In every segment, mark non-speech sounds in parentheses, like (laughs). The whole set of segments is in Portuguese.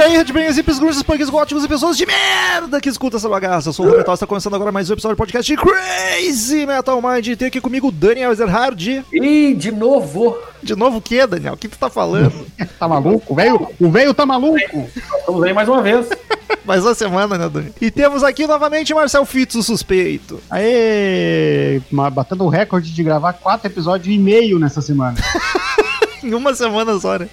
E aí, Redbangers, hippies, grunges, punks, góticos e pessoas de merda que escuta essa bagaça. Eu sou o Metal, está começando agora mais um episódio do podcast de Crazy Metal Mind. E tem aqui comigo o Daniel Ezerhard. E de novo. De novo o quê, Daniel? O que tu tá falando? (laughs) Tá maluco? O velho, o velho tá maluco? Estamos aí mais uma vez. (laughs) mais uma semana, né, Dani? E temos aqui novamente Marcel Fitz, o suspeito. Aê! Batendo o recorde de gravar quatro episódios e meio nessa semana. (laughs) Em uma semana só, né?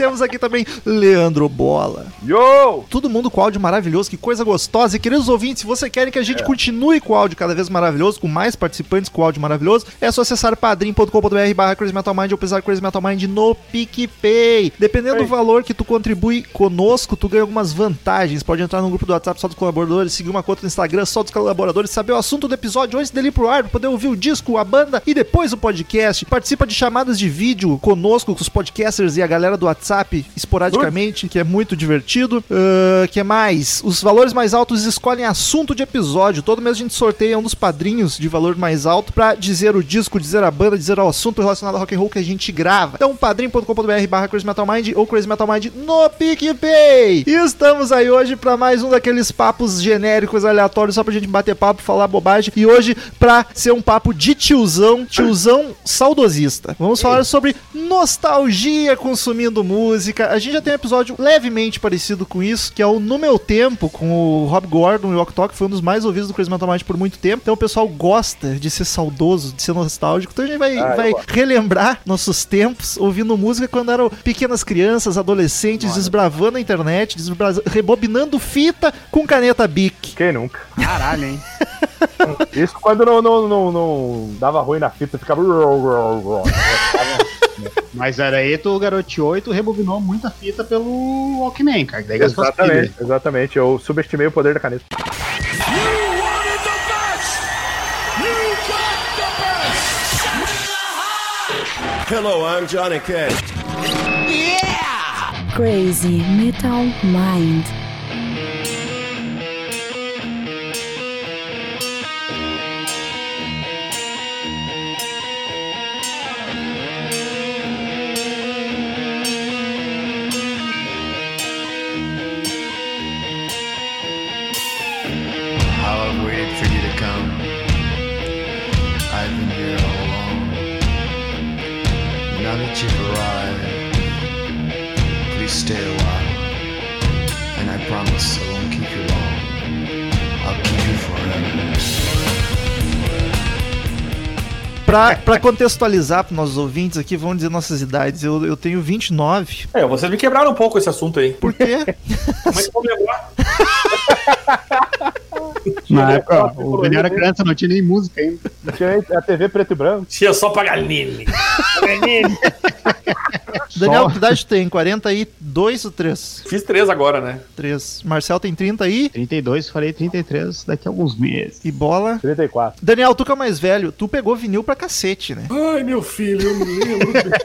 Temos aqui também Leandro Bola. Yo! Todo mundo com áudio maravilhoso, que coisa gostosa. E queridos ouvintes, se você querem que a gente continue com o áudio cada vez maravilhoso, com mais participantes com áudio maravilhoso, é só acessar padrim.com.br barra Crazy Metal Mind ou pesar Crazy Metal Mind no PicPay. Dependendo do valor que tu contribui conosco, tu ganha algumas vantagens. Pode entrar no grupo do WhatsApp só dos colaboradores, seguir uma conta no Instagram só dos colaboradores, saber o assunto do episódio antes dele ir pro ar, poder ouvir o disco, a banda e depois o podcast. Participa de chamadas de vídeo conosco, com os podcasters e a galera do WhatsApp esporadicamente, que é muito divertido. Ah, que mais? Os valores mais altos escolhem assunto de episódio. Todo mês a gente sorteia um dos padrinhos de valor mais alto pra dizer o disco, dizer a banda, dizer o assunto relacionado ao rock and roll que a gente grava. Então, padrim.com.br barra Crazy Metal Mind ou Crazy Metal Mind no PicPay. E estamos aí hoje pra mais um daqueles papos genéricos, aleatórios, só pra gente bater papo, falar bobagem. E hoje pra ser um papo de tiozão, tiozão saudosista. Vamos falar sobre nostalgia consumindo música. A gente já tem um episódio levemente parecido com isso, que é o No Meu Tempo, com o Rob Gordon e o Octok, foi um dos mais ouvidos do Crazy Metal Mind por muito tempo. Então o pessoal gosta de ser saudoso, de ser nostálgico. Então a gente vai, Ah, vai relembrar nossos tempos ouvindo música quando eram pequenas crianças, adolescentes, desbravando a internet, desbra- rebobinando fita com caneta Bic. Quem nunca? Caralho, hein? Isso quando não, não, não, não dava ruim na fita, ficava. (laughs) (laughs) Mas era aí, tu garoteou e tu rebobinou muita fita pelo Walkman, cara. Daí exatamente, exatamente. Eu subestimei o poder da caneta. Hello, I'm Johnny Cash. Crazy Metal Mind. Pra, pra contextualizar para nossos ouvintes aqui, vamos dizer nossas idades. Eu, eu tenho 29. É, vocês me quebraram um pouco esse assunto aí. Por quê? Como é que eu vou lembrar? (laughs) Na época, o Daniel era criança, não tinha nem música ainda. Não tinha a TV preto e branco. Tinha só Paganini. (laughs) Daniel, Só. que idade tem? 42 ou 3? Fiz três agora, né? 3. Marcel tem 30 aí. 32, falei 33 daqui a alguns meses. E bola. 34. Daniel, tu que é mais velho, tu pegou vinil pra cacete, né? Ai, meu filho, eu me lembro. (laughs)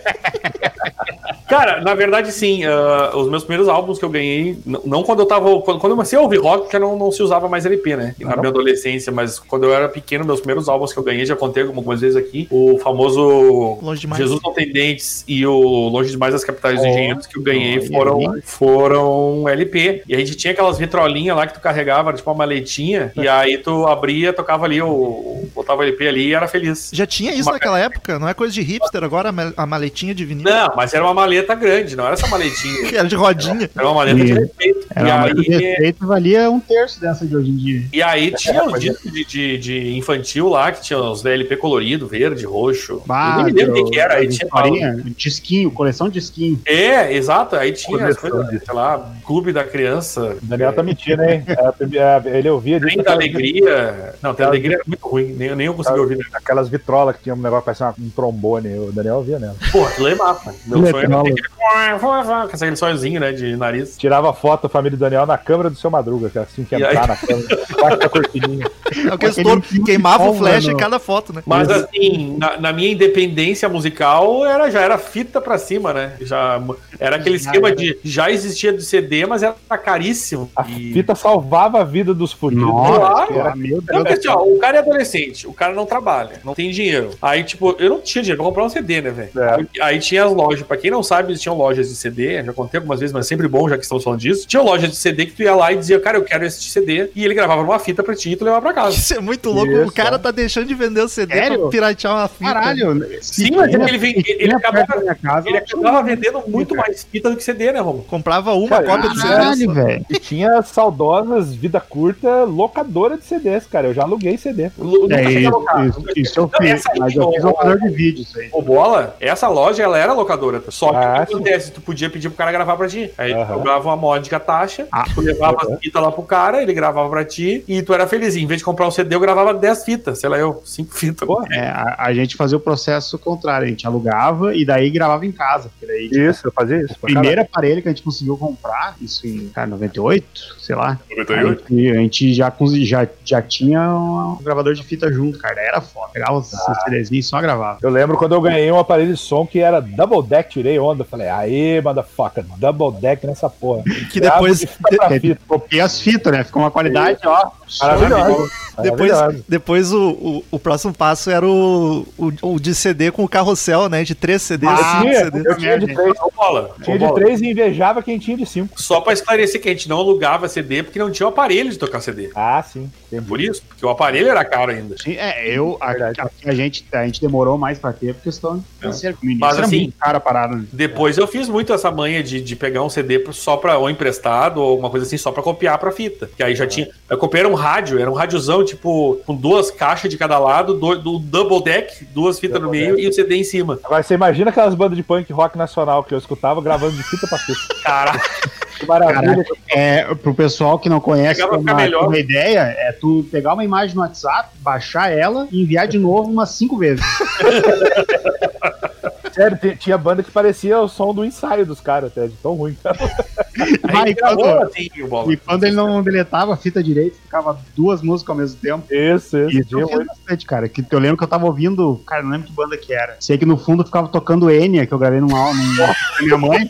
Cara, na verdade, sim. ah, os meus primeiros álbuns que eu ganhei, não quando eu tava. Quando, quando eu comecei a ouvir rock, que não, não se usava mais LP, né? Na minha adolescência, mas quando eu era pequeno, meus primeiros álbuns que eu ganhei, já contei algumas vezes aqui, o famoso Longe demais. Jesus Não Tem Dentes e o Longe Demais das Capitais dos Oh, Engenheiros que eu ganhei olha foram, aí. foram LP. E a gente tinha aquelas vitrolinhas lá que tu carregava, tipo uma maletinha, e aí tu abria, tocava ali, o, botava LP ali e era feliz. Já tinha isso Uma- naquela época? Não é coisa de hipster agora, a ma- a maletinha de vinil? Não, mas era uma maleta grande, não era essa maletinha. (laughs) Era de rodinha. Era uma maleta de Sim. respeito. Era E uma de aí, respeito valia um terço dessa de hoje em dia. e aí tinha os discos de, de, de infantil lá, que tinha os VLP colorido, verde, roxo. eu nem me lembro o que, que era. Aí tinha historinha, disquinho, coleção de disquinho. É, exato. Aí tinha as Coleção coisas, sei lá, Clube da Criança. O Daniel tá mentindo, hein? É, a primeira- Ele ouvia Trem disso. da Alegria. Não, Trem da Alegria era muito ruim, nem, nem eu consegui ouvir. né? Aquelas vitrolas que tinha um negócio que parecia um trombone. O Daniel ouvia nela. Pô, aquilo é mapa. Meu sonho era ter aquele- com aquele sonhozinho, né, de nariz. Tirava foto da família do Daniel na câmera do seu Madruga, que é assim que entrar aí? na câmera. Embaixo da cortininha. Estouro de queimava o flash em cada foto, né? Mas assim, na, na minha independência musical, era, já era fita pra cima, né? Já, era aquele esquema Já existia de CD, mas era caríssimo. A E- fita salvava a vida dos fudidos. Claro. Era- meu Não, porque assim, ó, o cara é adolescente, o cara não trabalha, não tem dinheiro. Aí, tipo, eu não tinha dinheiro pra comprar um CD, né, velho? É. Aí, tinha as lojas, pra quem não sabe, existiam lojas de CD, já contei algumas vezes, mas é sempre bom, já que estamos falando disso. Tinha lojas de CD que tu ia lá e dizia, cara, eu quero esse CD, e ele gravava numa fita pra ti e tu levava pra casa. Isso é muito louco. Isso, o cara tá deixando de vender o CD Sério? pra piratear uma fita. Caralho. Sim, mas ele, ele, Ele acabava, ele acabava vendendo muito mais fita do que CD, né, Romulo? Comprava uma Cara, cópia do CD. Velho. E tinha saudosas, vida curta, locadora de CDs, cara. Eu já aluguei CD. Lu- nunca É isso, locar, isso, isso eu fiz, aí, mas eu ô, fiz de vídeo, isso aí. Ô, bola, essa loja, ela era locadora. tá? Só que Ah, o que acontece? Tu podia pedir pro cara gravar pra ti. Aí tu Aham. cobrava uma módica taxa, Ah. tu levava as fitas lá pro cara, ele gravava pra ti, e tu era feliz. Em vez de comprar um CD, eu gravava 10 fitas, sei lá, eu, 5 (laughs) fitas. Pô, É, a, a gente fazia o processo contrário, a gente alugava e daí gravava em casa. Daí, tipo, Isso, eu fazia isso. o primeiro aparelho que a gente conseguiu comprar, isso em cara, 98, sei lá. A gente, a gente já, já, já tinha um gravador de fita junto, cara. Era foda. Pegava os Ah. CDzinhos e só gravava. Eu lembro quando eu ganhei um aparelho de som que era double deck, tirei onda. Falei, aê, motherfucker, double deck nessa porra. Que depois, De fita pra fita. Copiei as fitas, né? Ficou uma qualidade, ó. Maravilhoso. depois, Maravilhoso. depois o, o, o próximo passo era o, o, o de CD com o carrossel, né? De três CDs, Ah, cinco tinha, CDs. eu tinha de três, bola, tinha de três e invejava quem tinha de cinco. Só pra esclarecer que a gente não alugava CD porque não tinha o aparelho de tocar CD. Ah, sim. entendi. Por isso, porque o aparelho era caro ainda. Sim, é, eu, a, Verdade. a, a gente, a gente demorou mais pra ter por questão financeira. No início Mas, era assim, cara parada. Né? Depois eu fiz muito essa manha de, de pegar um CD só pra, ou emprestado, ou alguma coisa assim, só pra copiar pra fita. Que aí já tinha. Eu copiei era um rádio, era um rádiozão, tipo, com duas caixas de cada lado, do, do double deck, duas fitas no Double meio e o CD em cima. Agora você imagina aquelas bandas de punk rock nacional que eu escutava gravando de fita pra fita. Cara, Que maravilha. É, pro pessoal que não conhece, Pegava uma, uma ideia é tu pegar uma imagem no WhatsApp, baixar ela e enviar de novo umas cinco vezes. Sério, tinha banda que parecia o som do ensaio dos caras, até, de tão ruim. (laughs) Aí, aí gravou quando, assim, bola. e quando ele não deletava a fita direito, ficava duas músicas ao mesmo tempo. Isso, isso. Isso eu bastante, cara. Que eu lembro que eu tava ouvindo, cara, não lembro que banda que era. Sei que no fundo ficava tocando Enya, que eu gravei num álbum num álbum da minha mãe.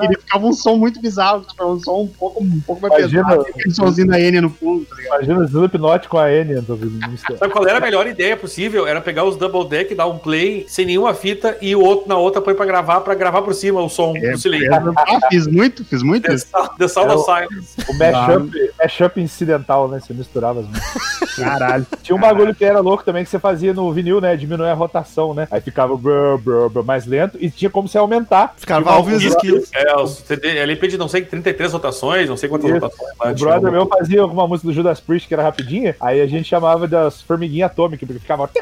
E ele ficava um som muito bizarro, tipo, um som um pouco, um pouco mais Imagina- pesado. Aquele somzinho da Enya no fundo, tá ligado? Imagina o Slipknot com a Enya. isso. Sabe qual era a melhor ideia possível? Era pegar os double deck, dar um play sem nenhuma fita e o outro na outra põe pra gravar, pra gravar por cima o som É, do silêncio. Ah, fiz muito, fiz muito The the Sound of Silence. O mashup, mashup incidental, né? Você misturava as músicas. Caralho. Tinha um bagulho que era louco também que você fazia no vinil, né? Diminuir a rotação, né? Aí ficava brr, brr, brr, mais lento e tinha como você aumentar. Ficava um Brother- esquilos. É, o CD, LP de não sei, 33 rotações, não sei quantas Isso. rotações. lá, O tinha brother meu fazia alguma música do Judas Priest que era rapidinha, aí a gente chamava das formiguinhas atômicas, porque ficava. (laughs)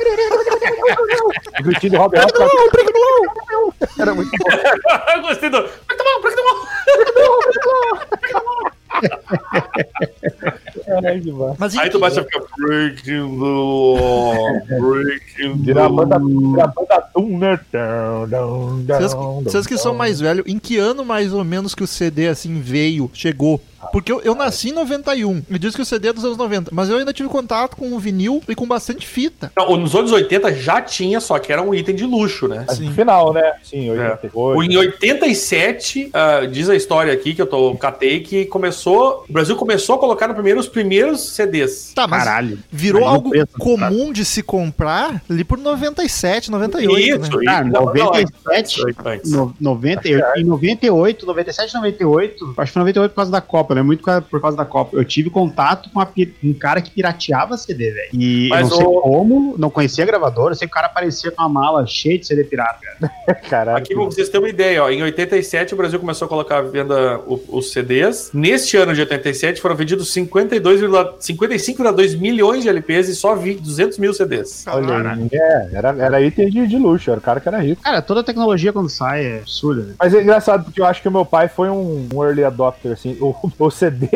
O gritinho de Rob Halford. Era muito bom. (laughs) Eu gostei do. Break the wall, break the wall. Mas Aí tu baixa e fica breaking the law, breaking the Vira a banda, law. né? Down, down, Vocês, down, vocês que são mais velhos, em que ano mais ou menos que o CD assim veio, chegou? Porque eu, eu nasci em 91, me diz que o CD é dos anos 90, mas eu ainda tive contato com o vinil e com bastante fita. Não, nos anos 80 já tinha, só que era um item de luxo, né? Mas Sim. no final, né? Sim, É. 88. O em 87, ah, diz a história aqui que eu tô catei que começou, o Brasil começou a colocar no primeiro os primeiros CDs. Tá, mas Caralho. virou o algo preço, comum de se comprar ali por 97, 98, né? Ah, Não, não, 97, antes, antes. no, 90, eu- em 98, 97, 98, acho que foi 98 por causa da Copa, né? Muito por causa da Copa. Eu tive contato com a um cara que pirateava CD, velho. E eu Mas não sei o- como, não conhecia a gravadora, eu sei que o cara aparecia com uma mala cheia de CD pirata, cara. (laughs) Caralho. Aqui pra vocês terem uma ideia, ó, em 87 o Brasil começou a colocar à venda os CDs. Neste ano de 87 foram vendidos 52,- 55,2 milhões de LPs e só vi 200 mil CDs. Olha é, era, era item de, de luxo. era o cara que era rico. Cara, toda tecnologia quando sai é absurda. né? Mas é engraçado porque eu acho que o meu pai foi um, um early adopter, assim. O, o CD,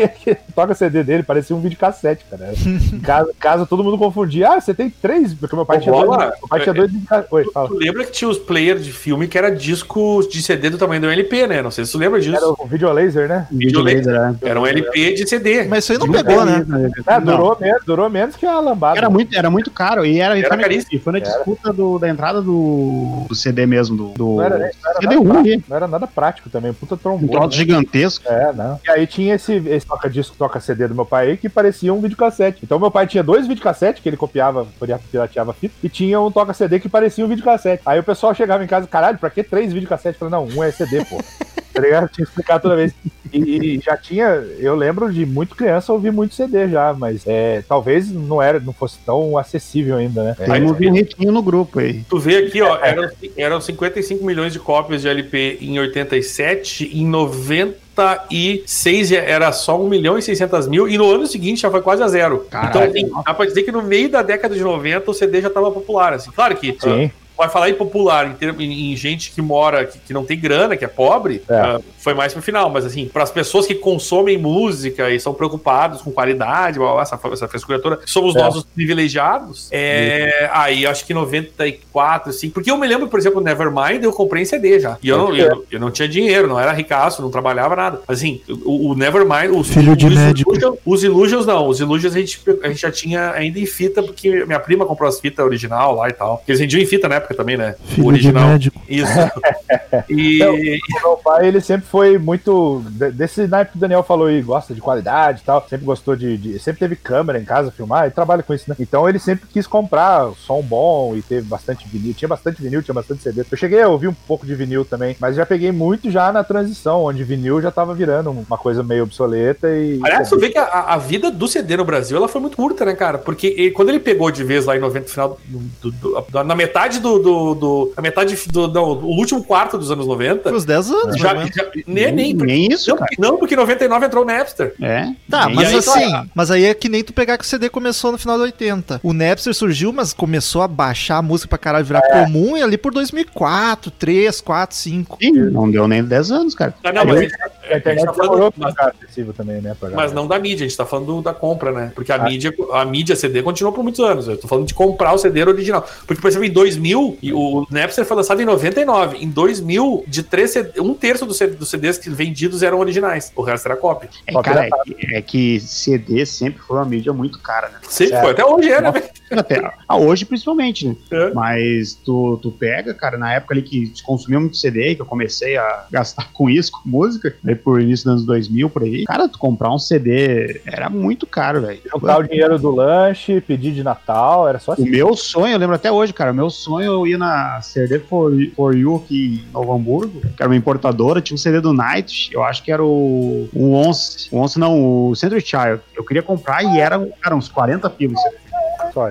toca CD dele, parecia um videocassete, cara. (laughs) Em casa, casa todo mundo confundia. Ah, você tem três. Porque meu pai Ô, tinha Bola, dois. Meu pai tinha é- dois videocassetes. Oi, fala. Tu lembra que tinha os players de filme que era discos de CD do tamanho do LP, né? Não sei se tu lembra disso. Era o videolaser, né? Vídeo laser, né? Era um LP de CD. Mas isso aí não pegou, né? Ah, Não. durou, menos, durou menos que a lambada. Era muito, era muito caro e era, Era foi, na, caríssimo. e foi na disputa do- da entrada do, do CD mesmo, do, do Não era, não era CD1 nada não era nada prático também, puta Um trombone. troço gigantesco. É, não. E aí tinha esse, esse toca-disco, toca-CD do meu pai aí, que parecia um videocassete. Então meu pai tinha dois videocassetes que ele copiava, pirateava fita, e tinha um toca-CD que parecia um videocassete. Aí o pessoal chegava em casa, caralho, pra que três videocassetes? Eu falei, não, um é CD, pô. (laughs) tá ligado? Tinha que explicar toda vez. E, e já tinha, eu lembro de muito criança ouvir muito CD já, mas é, talvez não era, não fosse tão acessível ainda, né? Tem um ritinho no grupo aí. Tu vê aqui, ó, eram, eram 55 milhões de cópias de LP em 87, em 96 era só 1 milhão e 600 mil, e no ano seguinte já foi quase a zero. Caralho. então, assim, dá pra dizer que no meio da década de 90 o CD já tava popular, assim. Claro que Sim. Vai falar em popular em, em- em gente que mora, que, que não tem grana, que é pobre, É. ah, foi mais pro final. Mas assim, para as pessoas que consomem música e são preocupados com qualidade, blá, blá, essa, essa frescura toda, somos É. nós os privilegiados. É, aí acho que 94, assim. Porque eu me lembro, por exemplo, Nevermind, eu comprei em CD já. E eu não, eu, eu não tinha dinheiro, não era ricaço, não trabalhava nada. Assim, o, o Nevermind, os Filho de os médico. Illusion- os Illusions não, os Illusions a gente, a gente já tinha ainda em fita, porque minha prima comprou as fitas original lá e tal. Porque eles vendiam em fita na época também, né? Filho de médico. Isso. (laughs) e, O meu pai, ele sempre foi muito. de- Desse naipe que o Daniel falou aí, gosta de qualidade e tal. Sempre gostou de, de- Sempre teve câmera em casa, filmar, e trabalha com isso, né? Então ele sempre quis comprar som bom e teve bastante vinil. Tinha bastante vinil, tinha bastante CD. Eu cheguei a ouvir um pouco de vinil também, mas já peguei muito já na transição, onde vinil já tava virando uma coisa meio obsoleta e. Aliás, tu vê que a, a vida do CD no Brasil ela foi muito curta, né, cara? Porque ele- quando ele pegou de vez lá em 90, final do- do- do- na metade do. Do, do- na metade do. Não, o último quarto dos anos 90. Foi uns 10 anos, Já, já- nem, nem, Nem isso, não, cara. porque- não, porque em 99 entrou o Napster. É. Tá, Nem mas aí, assim, claro. mas aí é que nem tu pegar que o CD começou no final de 80. O Napster surgiu, mas começou a baixar a música pra caralho, virar comum e ali por 2004, 3, 4, 5. Sim, não deu nem 10 anos, cara. Ah, não, mas, a gente- A a gente internet tá demorou falando, mas, também, né? mas não da mídia, a gente tá falando do- da compra, né? Porque a, mídia, a mídia CD continuou por muitos anos. Eu tô falando de comprar o CD original. Porque, por exemplo, em 2000, e o Napster foi lançado em 99. Em 2000, de três um terço dos CD dos CDs que vendidos eram originais. O resto era cópia. É, cara, é que, é que CD sempre foi uma mídia muito cara, né? Sempre É. foi. Até hoje é, né? Até, ah, hoje principalmente, né? É. Mas tu, tu pega, cara, na época ali que consumia muito CD, que eu comecei a gastar com isso, com música, aí por início dos anos 2000, por aí, cara, tu comprar um CD era muito caro, velho. Juntar o dinheiro do lanche, pedir de Natal, era só O assim. meu sonho, eu lembro até hoje, cara, o meu sonho eu ia na CD for, for You aqui em Novo Hamburgo, que era uma importadora, tinha um CD do Night, eu acho que era o, o 11, o 11 não, o Century Child. Eu queria comprar e era, cara, uns 40 pilos.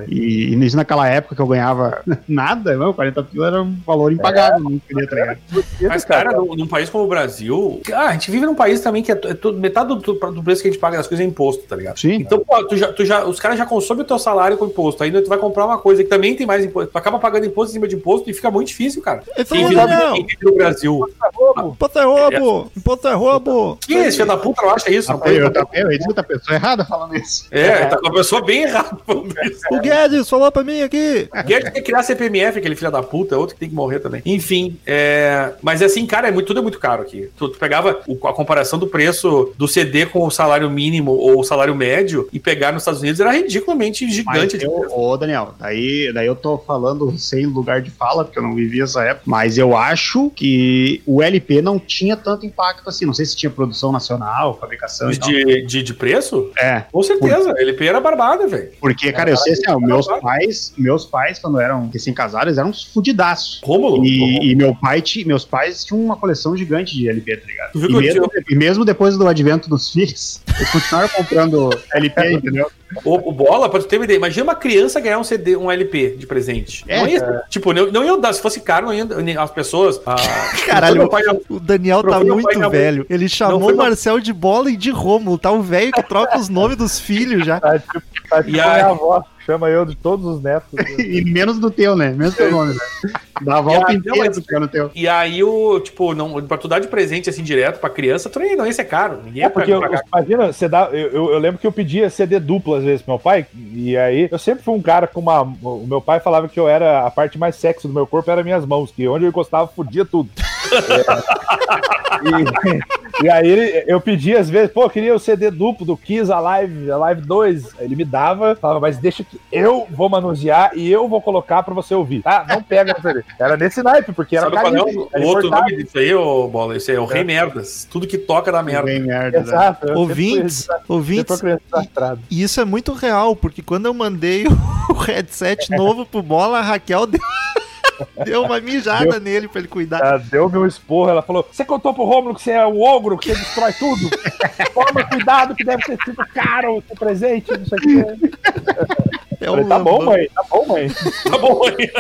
E, e isso naquela época que eu ganhava (laughs) nada, não, 40 pila era um valor impagável, não queria, tá ligado? Mas, cara, num, num país como o Brasil, ah, a gente vive num país também que é, é tudo- metade do, do preço que a gente paga das coisas é imposto, tá ligado? Sim. Então, pô, tu já, tu já, os caras já consomem o teu salário com imposto. Ainda tu vai comprar uma coisa que também tem mais imposto. Tu acaba pagando imposto em cima de imposto e fica muito difícil, cara. Então, Quem vive, Daniel, quem vive no Brasil. imposto é roubo, imposto é roubo. Quem é esse filho da puta? Não acha isso? Não Eu, pode- eu, eu, eu disse que a pessoa errada falando isso. É, tá com a pessoa bem errada falando isso. O Guedes falou pra mim aqui. Quer quer criar CPMF, aquele filho da puta, é outro que tem que morrer também. Enfim, é... mas assim, cara, é muito, tudo é muito caro aqui. Tu, tu pegava o- a comparação do preço do CD com o salário mínimo ou o salário médio e pegar nos Estados Unidos era ridiculamente Mas gigante. de eu, ô Daniel, daí, daí eu tô falando sem lugar de fala, porque eu não vivi essa época, mas eu acho que o LP não tinha tanto impacto assim. Não sei se tinha produção nacional, fabricação e tal. de, de, de preço? É, Com certeza, LP era barbada, velho. porque, cara, eu sei assim, ó, meus pais, meus pais, quando eram recém-casados, eram uns fudidaços. Rômulo? E, e meu pai meus pais tinham uma coleção gigante de LP, tá ligado? E mesmo, e mesmo depois do advento dos filhos, (laughs) eles continuaram comprando LP, entendeu? O, o Bola, pra tu ter uma ideia, imagina uma criança ganhar um CD, um LP de presente. É, não ia, tipo, não, não ia dar, se fosse caro, não ia, as pessoas... a- (laughs) Caralho, meu pai, o Daniel tá muito velho. Ele chamou o Marcel de bola e de Rômulo. Tá o velho que troca os nomes dos filhos já. (laughs) Tá tipo, tá tipo E a- minha avó, chama eu de todos os netos. (laughs) E menos do teu, né? Menos do teu nome, né? Dá a volta E aí, inteira piano teu. E aí, o, tipo, não, pra tu dar de presente assim direto pra criança, tu nem, não, isso é caro. Ninguém É porque, eu, imagina, você dá, eu, eu- eu lembro que eu pedia CD duplo às vezes pro meu pai, e aí eu sempre fui um cara com uma. O meu pai falava que eu era a parte mais sexy do meu corpo era minhas mãos, que onde eu encostava fudia tudo. (laughs) É, e, e aí eu pedia às vezes, pô, eu queria o CD duplo do Kiss Alive, Alive 2. Ele me dava, falava, mas deixa que eu vou manusear e eu vou colocar pra você ouvir, tá? Não pega no CD. Era nesse naipe, porque era Sabe qual é carinho, o, era o outro nome disso aí, ô Bola? Isso aí é o Rei Merdas. Tudo que toca dá merda. Bem merda. né? Exato. eu Ouvintes, ouvintes, e isso é muito real, porque quando eu mandei (laughs) o headset novo pro Bola, a Raquel deu, (laughs) deu uma mijada nele pra ele cuidar. Ela deu-me um esporro, ela falou: Você contou pro Romulo que você é o ogro, que destrói tudo? (laughs) Toma cuidado, que deve ter sido caro o seu presente, não sei o quê. É falei, um tá bom, mãe, tá bom, mãe. Tá bom aí.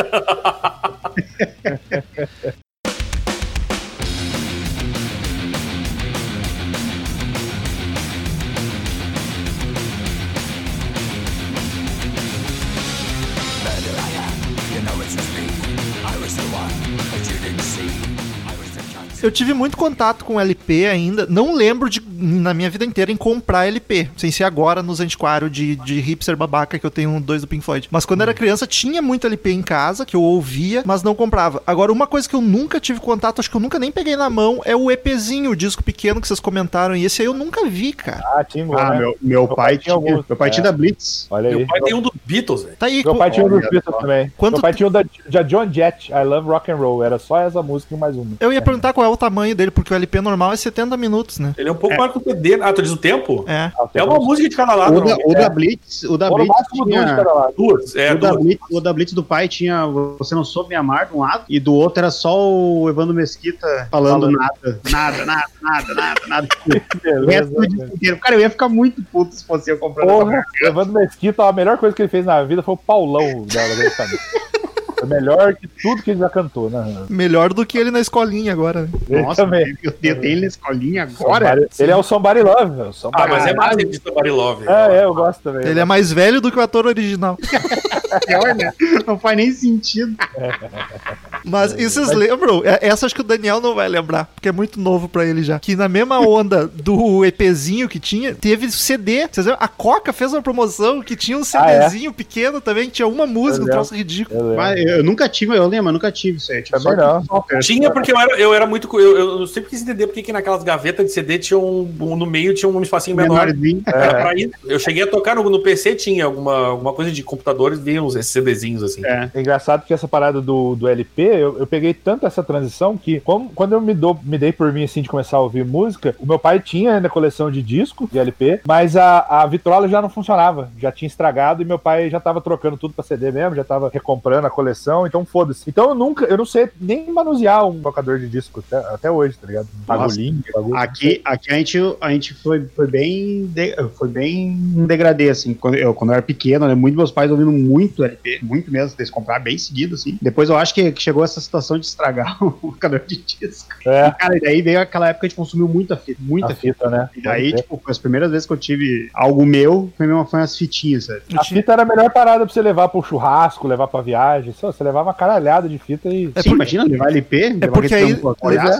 Eu tive muito contato com LP ainda. Não lembro de, na minha vida inteira, em comprar LP. Sem ser agora nos antiquários de, de hipster babaca que eu tenho dois do Pink Floyd. Mas quando era criança, tinha muito LP em casa, que eu ouvia, mas não comprava. Agora, uma coisa que eu nunca tive contato, acho que eu nunca nem peguei na mão, é o EPzinho, o disco pequeno que vocês comentaram. E esse aí eu nunca vi, cara. Ah, tinha, Ah, né? meu, meu pai tinha tinha. alguns. Meu pai tinha É. da Blitz. Olha aí. Meu pai tem um dos Beatles, velho. Tá aí. Meu pai tinha um dos Beatles também. Quanto Meu pai tinha da, da John Jett, I Love Rock and Roll. Era só essa música e mais uma. Eu ia perguntar qual é o tamanho dele, porque o LP normal é 70 minutos, né? Ele é um pouco maior que o CD. Ah, tu diz o tempo? É. É uma música de cada lado. O da, o da Blitz, o da Blitz duas de tinha. cada lado. Duas. É, o, da duas. Blitz, o da Blitz do pai tinha Você Não Soube Me Amar de um lado, e do outro era só o Evandro Mesquita falando, Falando. nada. Nada, nada, nada, nada, nada. (laughs) Beleza. Cara, eu ia ficar muito puto se fosse eu comprando Porra, Evandro Mesquita, a melhor coisa que ele fez na vida foi o Paulão da da (laughs) Foi melhor que tudo que ele já cantou, né? Melhor do que ele na escolinha agora. né? Ele Nossa, também. Deus, tem ele na escolinha agora. Somebody- ele é o Somebody Love. velho. Ah, Somebody mas é mais de Somebody Love. É, é, eu gosto também. Ele é mais velho do que o ator original. (laughs) Pior, né? Não faz nem sentido. (laughs) Mas e vocês lembram? É- Essa acho que o Daniel não vai lembrar, porque é muito novo pra ele já. Que na mesma onda do EPzinho que tinha, teve CD. Vocês lembram? A Coca fez uma promoção que tinha um Ah, é? CDzinho pequeno também, que tinha uma música, um troço ridículo. Eu. Mas eu nunca tive, eu lembro, eu nunca tive isso aí. Tipo, só- não. só- Tinha porque eu era, eu era muito. Eu, eu sempre quis entender porque que naquelas gavetas de CD tinha um, um- No meio tinha um espacinho menor. menorzinho. Era pra ir. Eu cheguei a tocar no, no PC, tinha alguma, alguma coisa de computadores, vinha uns esses CDzinhos assim. É. É engraçado que essa parada do, do LP, eu, eu peguei tanto essa transição que, como- quando eu me, dou, me dei por mim, assim, de começar a ouvir música, o meu pai tinha ainda coleção de disco, de LP, mas a, a vitrola já não funcionava, já tinha estragado e meu pai já tava trocando tudo pra CD mesmo, já tava recomprando a coleção, então foda-se. Então eu nunca, eu não sei nem manusear um tocador de disco até, até hoje, tá ligado? Nossa. Bagulhinho, bagulho. Aqui, aqui a gente, a gente foi, foi bem de- foi bem degradê, assim. Quando eu, quando eu era pequeno, né, muito meus pais ouvindo muito LP, muito mesmo, eles compraram bem seguido, assim. Depois eu acho que, que chegou essa situação de estragar (laughs) o tocador de disco. É, E, cara, e daí veio aquela época que a gente consumiu muita fita, muita a fita. fita, né? E daí, Pode ser. tipo, as primeiras vezes que eu tive algo meu, foi, mesmo, foi umas fitinhas, sabe? A fita era a melhor parada pra você levar pro churrasco, levar pra viagem. Só, Você levava uma caralhada de fita e. É Sim, por- imagina levar LP, É porque aí com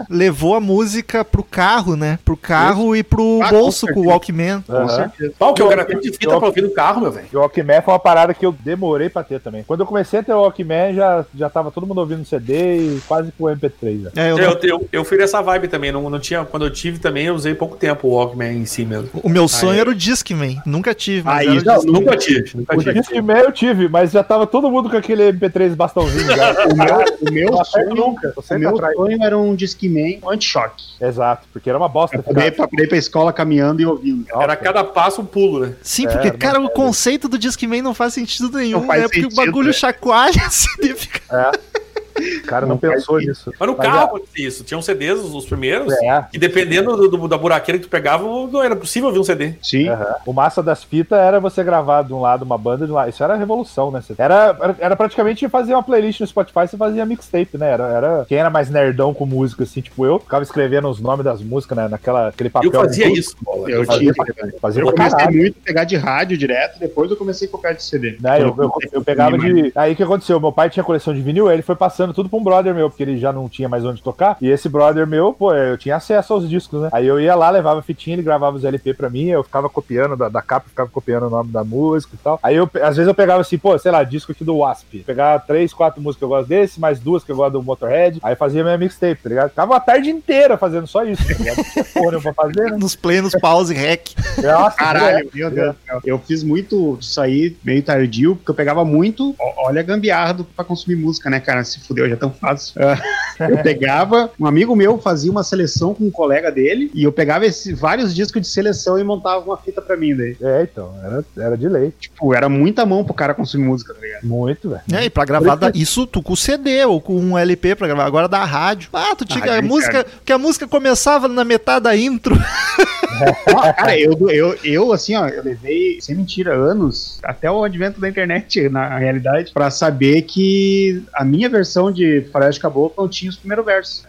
levou a música pro carro, né? Pro carro e pro Ah, com bolso com o certeza. Walkman. Com Aham. certeza. Qual que é o Eu- grafite de fita eu- pra ouvir no carro, meu velho? E o Walkman foi uma parada que eu demorei pra ter também. Quando eu comecei a ter o Walkman, já, já tava todo mundo ouvindo CD e quase com o MP3 já. É, eu Eu, não- eu, eu fui nessa vibe também, não, não tinha. Quando eu tive também, eu usei pouco tempo o Walkman em si mesmo. o meu sonho era o Discman. Nunca tive, mas Aí, não. Nunca tive, nunca O tive. Discman eu tive, mas já tava todo mundo com aquele MP3 bastãozinho já. (laughs) O meu, o meu sonho, nunca, o meu sonho era um Discman anti-choque. Exato, porque era uma bosta. Pra poder, pra poder ir pra escola caminhando e ouvindo. Era cada passo um pulo, né? Sim, É, porque, não cara, o conceito do Discman não faz sentido nenhum, Não faz né? Porque o sentido, bagulho né? chacoalha, (laughs) assim, ele fica... O cara não, Não pensou nisso. Mas no Mas carro é- acontecia isso. Tinham CDs, os, os primeiros, É. e dependendo do, do- da buraqueira que tu pegava, não era possível ouvir um CD. Sim. Aham. O massa das fitas era você gravar de um lado uma banda de um lado. Isso era a revolução, né? Era, era, era praticamente fazer uma playlist no Spotify, você fazia mixtape, né? Era, era quem era mais nerdão com música, assim, tipo eu, ficava escrevendo os nomes das músicas, né? Naquela, aquele papel. Eu fazia isso, bola. Eu fazia pra- Fazia Eu comecei caralho. muito a pegar de rádio direto, depois eu comecei a copiar de CD. Né, eu, eu, eu pegava de. Aí o que aconteceu? Meu pai tinha coleção de vinil, ele foi passando passando tudo pra um brother meu, porque ele já não tinha mais onde tocar. E esse brother meu, pô, eu tinha acesso aos discos, né? Aí eu ia lá, levava fitinha, ele gravava os LP pra mim, eu ficava copiando da, da capa, ficava copiando o nome da música e tal. Aí eu, às vezes eu pegava assim, pô, sei lá, disco aqui do Wasp. Pegava três, quatro músicas que eu gosto desse, mais duas que eu gosto do Motorhead. Aí fazia minha mixtape, tá ligado? Ficava a tarde inteira fazendo só isso, tá ligado? Porra, pra fazer, né? Nos plenos pause rec. Nossa, Caralho, meu Deus. Eu fiz muito disso aí, meio tardio, porque eu pegava muito. Olha a gambiarra do, pra consumir música, né, cara? Se fudeu, já é tão fácil. Eu pegava, um amigo meu fazia uma seleção com um colega dele, e eu pegava esse, vários discos de seleção e montava uma fita pra mim daí. É, então, era, era de lei. Tipo, era muita mão pro cara consumir música, tá ligado? Muito, velho. É, e pra gravar da- isso tu com CD ou com um LP pra gravar. Agora da rádio. Ah, tu tinha rádio, a música. Que a música começava na metade da intro. (laughs) Cara, eu, eu, eu, assim, ó, eu levei, sem mentira, anos, até o advento da internet, na realidade, pra saber que a minha versão de Floresta Caboclo não tinha os primeiros versos.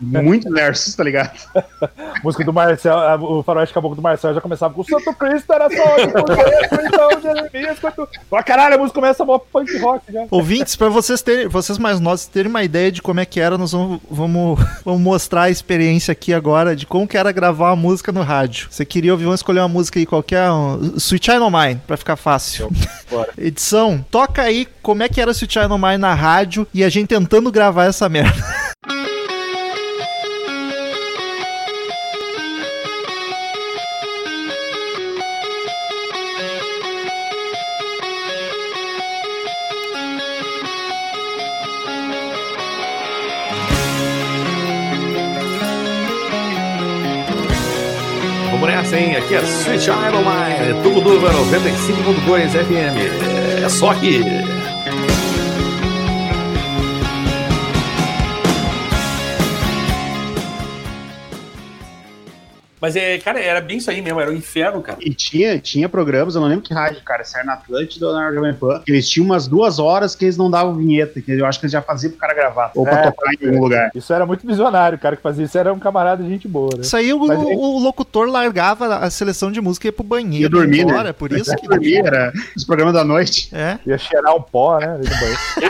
Muitos versos, tá ligado? (laughs) música do Marcel, a- o faroeste caboclo do Marcel já começava com o Santo Cristo era só então Jeremias, quanto... Ah, caralho, a música começa mó punk rock já. Ouvintes, pra vocês terem, vocês mais novos terem uma ideia de como é que era, nós vamos, vamos, (laughs) vamos mostrar a experiência aqui agora de como que era gravar uma música no rádio. Você queria ouvir, vamos escolher uma música aí qualquer, um, Sweet Child Mine, pra ficar fácil. bora. (laughs) Edição, toca aí como é que era Sweet Child Mine na rádio e a gente tentando gravar essa merda. Vamos nessa, hein? Aqui é Switch Iron Mine, Tucuduva 95.2 FM. É só aqui. Mas é, cara, era bem isso aí mesmo, era o inferno, cara. E tinha, tinha programas, eu não lembro que rádio, cara, se era na Atlântida ou na Jovem Pan, que eles tinham umas duas horas que eles não davam vinheta, que eu acho que eles já faziam pro cara gravar, ou pra É, tocar em algum lugar. Isso era muito visionário, o cara que fazia isso era um camarada de gente boa, né? Isso aí o, Mas aí- o locutor largava a seleção de música e ia pro banheiro. Ia dormir, né? embora, Por isso que. Dormia, era os programas da noite. É. Ia cheirar um pó, né?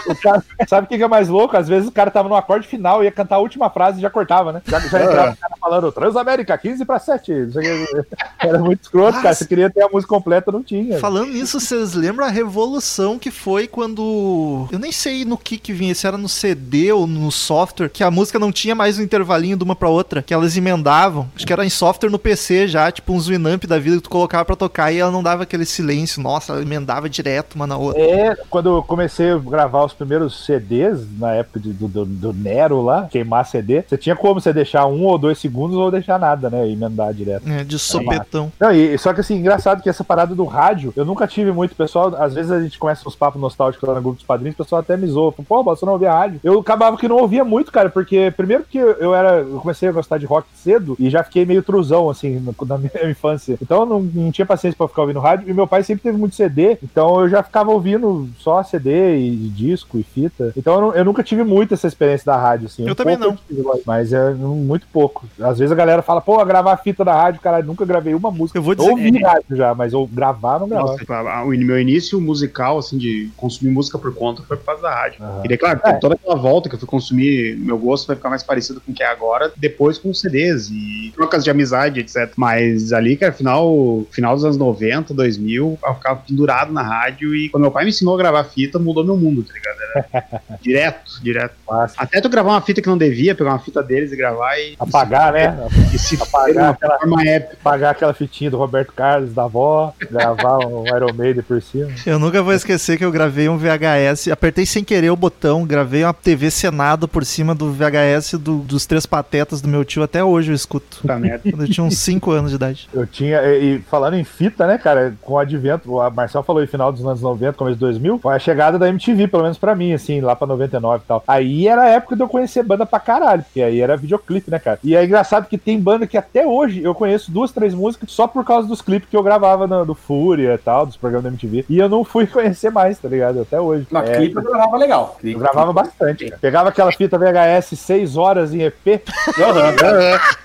O cara- sabe o que que é mais louco? Às vezes o cara tava no acorde final, ia cantar a última frase e já cortava, né? Já, já entrava o cara falando Transamérica, 15 pra 7. não sei o que. Era muito escroto, cara. Nossa. Você queria ter a música completa, não tinha. Falando nisso, vocês lembram a revolução que foi quando. Eu nem sei no que que vinha, se era no CD ou no software, que a música não tinha mais um intervalinho de uma pra outra, que elas emendavam. Acho que era em software no PC já, tipo uns Winamp da vida que tu colocava pra tocar e ela não dava aquele silêncio. Nossa, ela emendava direto uma na outra. É, quando eu comecei a gravar os primeiros CDs, na época do, do, do Nero lá, queimar CD, você tinha como você deixar um ou dois segundos ou deixar nada, né? E emendar direto. É, de sopetão. Não, e só que assim, engraçado que essa parada do rádio, eu nunca tive muito pessoal. Às vezes a gente começa uns papos nostálgicos lá no grupo dos padrinhos, o pessoal até me zoa. Pô, você não ouvia rádio? Eu acabava que não ouvia muito, cara, porque primeiro que eu era. Eu comecei a gostar de rock cedo e já fiquei meio truzão, assim, (laughs) na minha infância. Então eu não, não tinha paciência pra ficar ouvindo rádio. E meu pai sempre teve muito CD, então eu já ficava ouvindo só CD e disco e fita. Então eu, não- eu nunca tive muito essa experiência da rádio, assim. Eu Um também pouco tive, mas é não- muito pouco. Às vezes a galera fala, pô, gravar fita da rádio, cara, nunca gravei uma música. Eu vou Eu dizer. ouvi rádio já, mas eu gravar não gravava. Nossa, a- a- o meu início musical, assim, de consumir música por conta, foi por causa da rádio. Aham. E daí, claro, É. toda aquela volta que eu fui consumir, meu gosto vai ficar mais parecido com o que é agora, depois com CDs e trocas de amizade, etc. Mas ali, cara, final, final dos anos 90, 2000, eu ficava pendurado na rádio e quando meu pai me ensinou a gravar fita, mudou meu mundo, tá ligado? (laughs) Direto, direto. Massa. Até tu gravar uma fita que não devia, pegar uma fita deles e gravar e... Apagar, né? E se Apagar aquela- forma épica. Apagar aquela fitinha do Roberto Carlos, da avó, gravar um Iron Maiden por cima. Eu nunca vou esquecer que eu gravei um VHS, apertei sem querer o botão, gravei uma TV Senado por cima do VHS do- dos Três Patetas do meu tio, até hoje eu escuto. Puta merda. Quando eu tinha uns 5 anos de idade. Eu tinha, e, e falando em fita, né, cara, com o advento, o Marcel falou em final dos anos 90, começo de 2000, foi a chegada da MTV, pelo menos pra mim, assim, lá pra 99 e tal. Aí era a época de eu conhecer banda pra caralho, porque aí era videoclipe, né, cara? E é engraçado que tem banda que até hoje eu conheço duas, três músicas só por causa dos clipes que eu gravava no, do Fúria e tal, dos programas da MTV. E eu não fui (laughs) conhecer mais, tá ligado? Até hoje. Na É, clipe eu gravava legal. eu gravava bastante, cara. Pegava aquela fita VHS 6 horas em EP,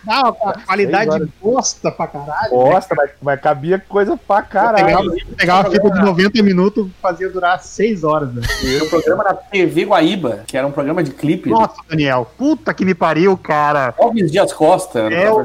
Não, a qualidade bosta pra caralho. bosta, mas, mas cabia coisa pra Pegava, caralho. pegava uma fita de 90 minutos, fazia durar 6 horas, né? O programa programa na TV Guaíba, que era um programa de clipe. Nossa, Daniel. Puta que me pariu, cara. Clóvis Dias Costa. É o.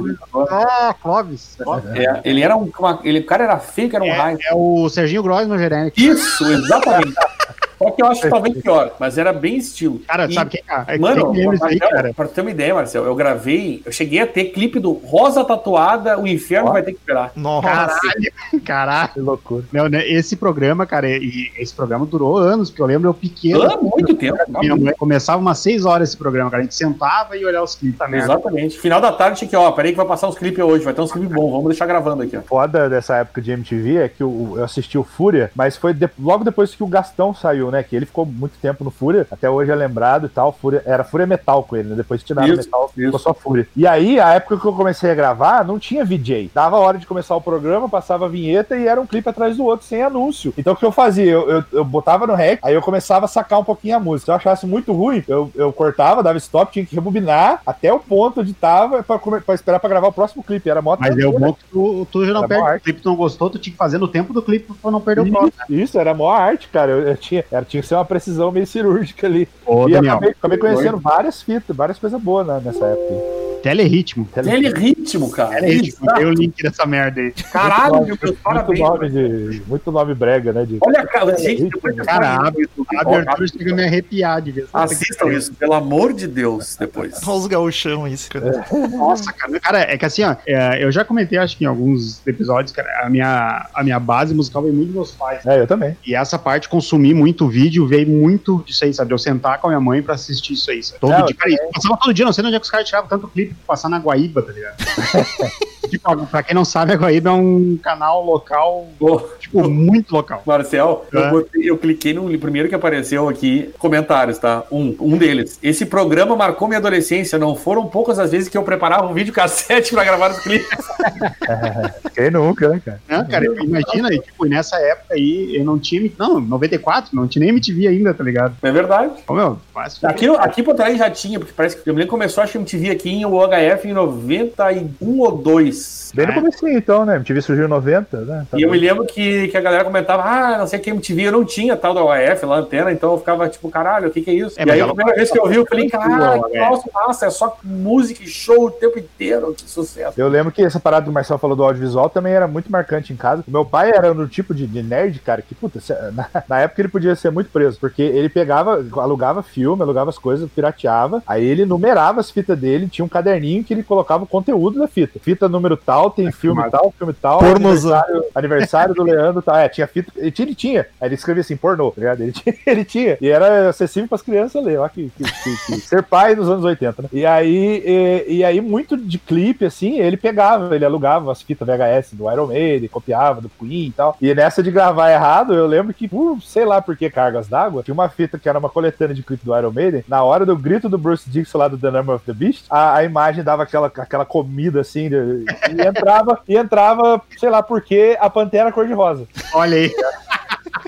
Ah, Clóvis. É, ele era um. uma- ele, o cara era feio, que era um raio. É, é o Serginho Gross no Gerênico. Isso, exatamente. (laughs) Só que eu acho que talvez pior, mas era bem estilo. Cara, E- sabe quem é? Mano, lembra isso aí, cara? pra ter uma ideia, Marcel, eu gravei, eu cheguei a ter clipe do Rosa Tatuada, O Inferno Ó. vai ter que esperar. Nossa. Caralho, (laughs) caralho. Que loucura. Não, né, esse programa, cara, e esse programa durou anos, porque eu lembro eu pequeno. Há muito tempo. Minha mãe começava umas 6 horas esse programa, cara. A gente sentava e olhava os clipes. Tá. Exatamente. Final da tarde tinha que, ó, peraí que vai passar uns clipes hoje, vai ter uns clipes bons, vamos deixar gravando aqui, ó. foda dessa época de MTV é que eu, eu assisti o Fúria, mas foi de- logo depois que o Gastão saiu, né? Que ele ficou muito tempo no Fúria, até hoje é lembrado e tal. Fúria, era Fúria Metal com ele, né? Depois tiraram Isso, Metal, ficou isso. só Fúria. E aí, a época que eu comecei a gravar, não tinha VJ. Dava a hora de começar o programa, passava a vinheta e era um clipe atrás do outro, sem anúncio. Então o que eu fazia? Eu, eu, eu botava no rec, aí eu começava a sacar um pouquinho a música. Se eu achasse muito ruim, eu, eu cortava, dava stop, tinha que rebobinar até o ponto onde tava pra, pra esperar pra gravar o próximo clipe. Era mó Mas é o bom que tu, tu já não Era perde. O clipe tu não gostou, tu tinha que fazer no tempo do clipe pra não perder o próximo. Isso, isso, era mó arte, cara. Eu, eu tinha, era, tinha que ser uma precisão meio cirúrgica ali. Ô, e Daniel, acabei, acabei conhecendo várias fitas, várias coisas boas né, nessa época. Teleritmo. Ele ritmo, cara. Teleritmo, tem o link dessa merda aí. Caralho, muito, meu muito, parabéns. nome de, muito nome brega, né? De, Olha, cara, gente, depois Cara, a abertura chega a me arrepiar de ver. Assistam isso, pelo amor de Deus, depois. Olha os gauchão isso, cara. (laughs) Nossa, cara. Cara, é que assim, ó, é, eu já comentei, acho que em alguns episódios, cara, a minha, a minha base musical veio muito dos meus pais. É, eu também. E essa parte, consumir muito vídeo, veio muito disso aí, sabe? De eu sentar com a minha mãe pra assistir isso aí, sabe? Todo Não, dia, cara, isso passava todo dia, não sei onde é que os caras tiravam tanto clipe pra passar na Guaíba, tá ligado? (laughs) tipo, pra quem não sabe, a Guaíba é um canal local, Ô, tipo, muito local. Marcel, É. eu, botei- eu cliquei no primeiro que apareceu aqui, comentários, tá? Um, um deles. Esse programa marcou minha adolescência. Não foram poucas as vezes que eu preparava um vídeo cassete (laughs) pra gravar os clipes. (laughs) Quem nunca, né, cara? Né, cara, imagina, e, tipo, nessa época aí, eu não tinha, não, 94, não tinha nem MTV ainda, tá ligado? Não é verdade? Ô, meu, fácil. Aqui, aqui por trás já tinha, porque parece que eu me lembro que começou a MTV aqui em UHF em 91 ou 2. Bem no É. comecinho, então, né? MTV surgiu em 90, né? Tá E eu me bem. lembro que, que a galera comentava, ah, não sei o que MTV, eu não tinha tal da UHF lá, antena, então eu ficava tipo, caralho, o que que é isso? É, e aí a primeira vez que eu vi, eu falei, caralho, UHF. nossa, massa, é só música e show o tempo inteiro, que sucesso. Eu lembro que essa parada que o Marcel falou do audiovisual também era muito marcante em casa. O meu pai era do tipo de, de nerd, cara, que, puta, (laughs) na, na época ele podia ser muito preso, porque ele pegava, alugava filme, alugava as coisas, pirateava, aí ele numerava as fitas dele, tinha um caderninho que ele colocava o conteúdo da fita. Fita número tal, tem filme tal, filme tal, Pornozão. aniversário, aniversário do Leandro tal. É, tinha fita, ele tinha, ele tinha. Aí ele escrevia assim, pornô, tá ligado? Ele tinha, (laughs) ele tinha. E era acessível pras crianças ler, ó, que, que- que- que- (laughs) ser pai nos anos 80, né? E aí, e, e aí muito de clipe, assim, ele pegava, ele alugava as fitas VHS do Iron Maiden, copiava do Queen e tal. E nessa de gravar errado, eu lembro que, por sei lá por que cargas d'água, tinha uma fita que era uma coletânea de clipe do Iron Maiden. Na hora do grito do Bruce Dixon lá do The Number of the Beast, a, a imagem dava aquela, aquela comida assim, de- e (laughs) entrava, e entrava, sei lá por que, a Pantera cor-de-rosa. Olha aí.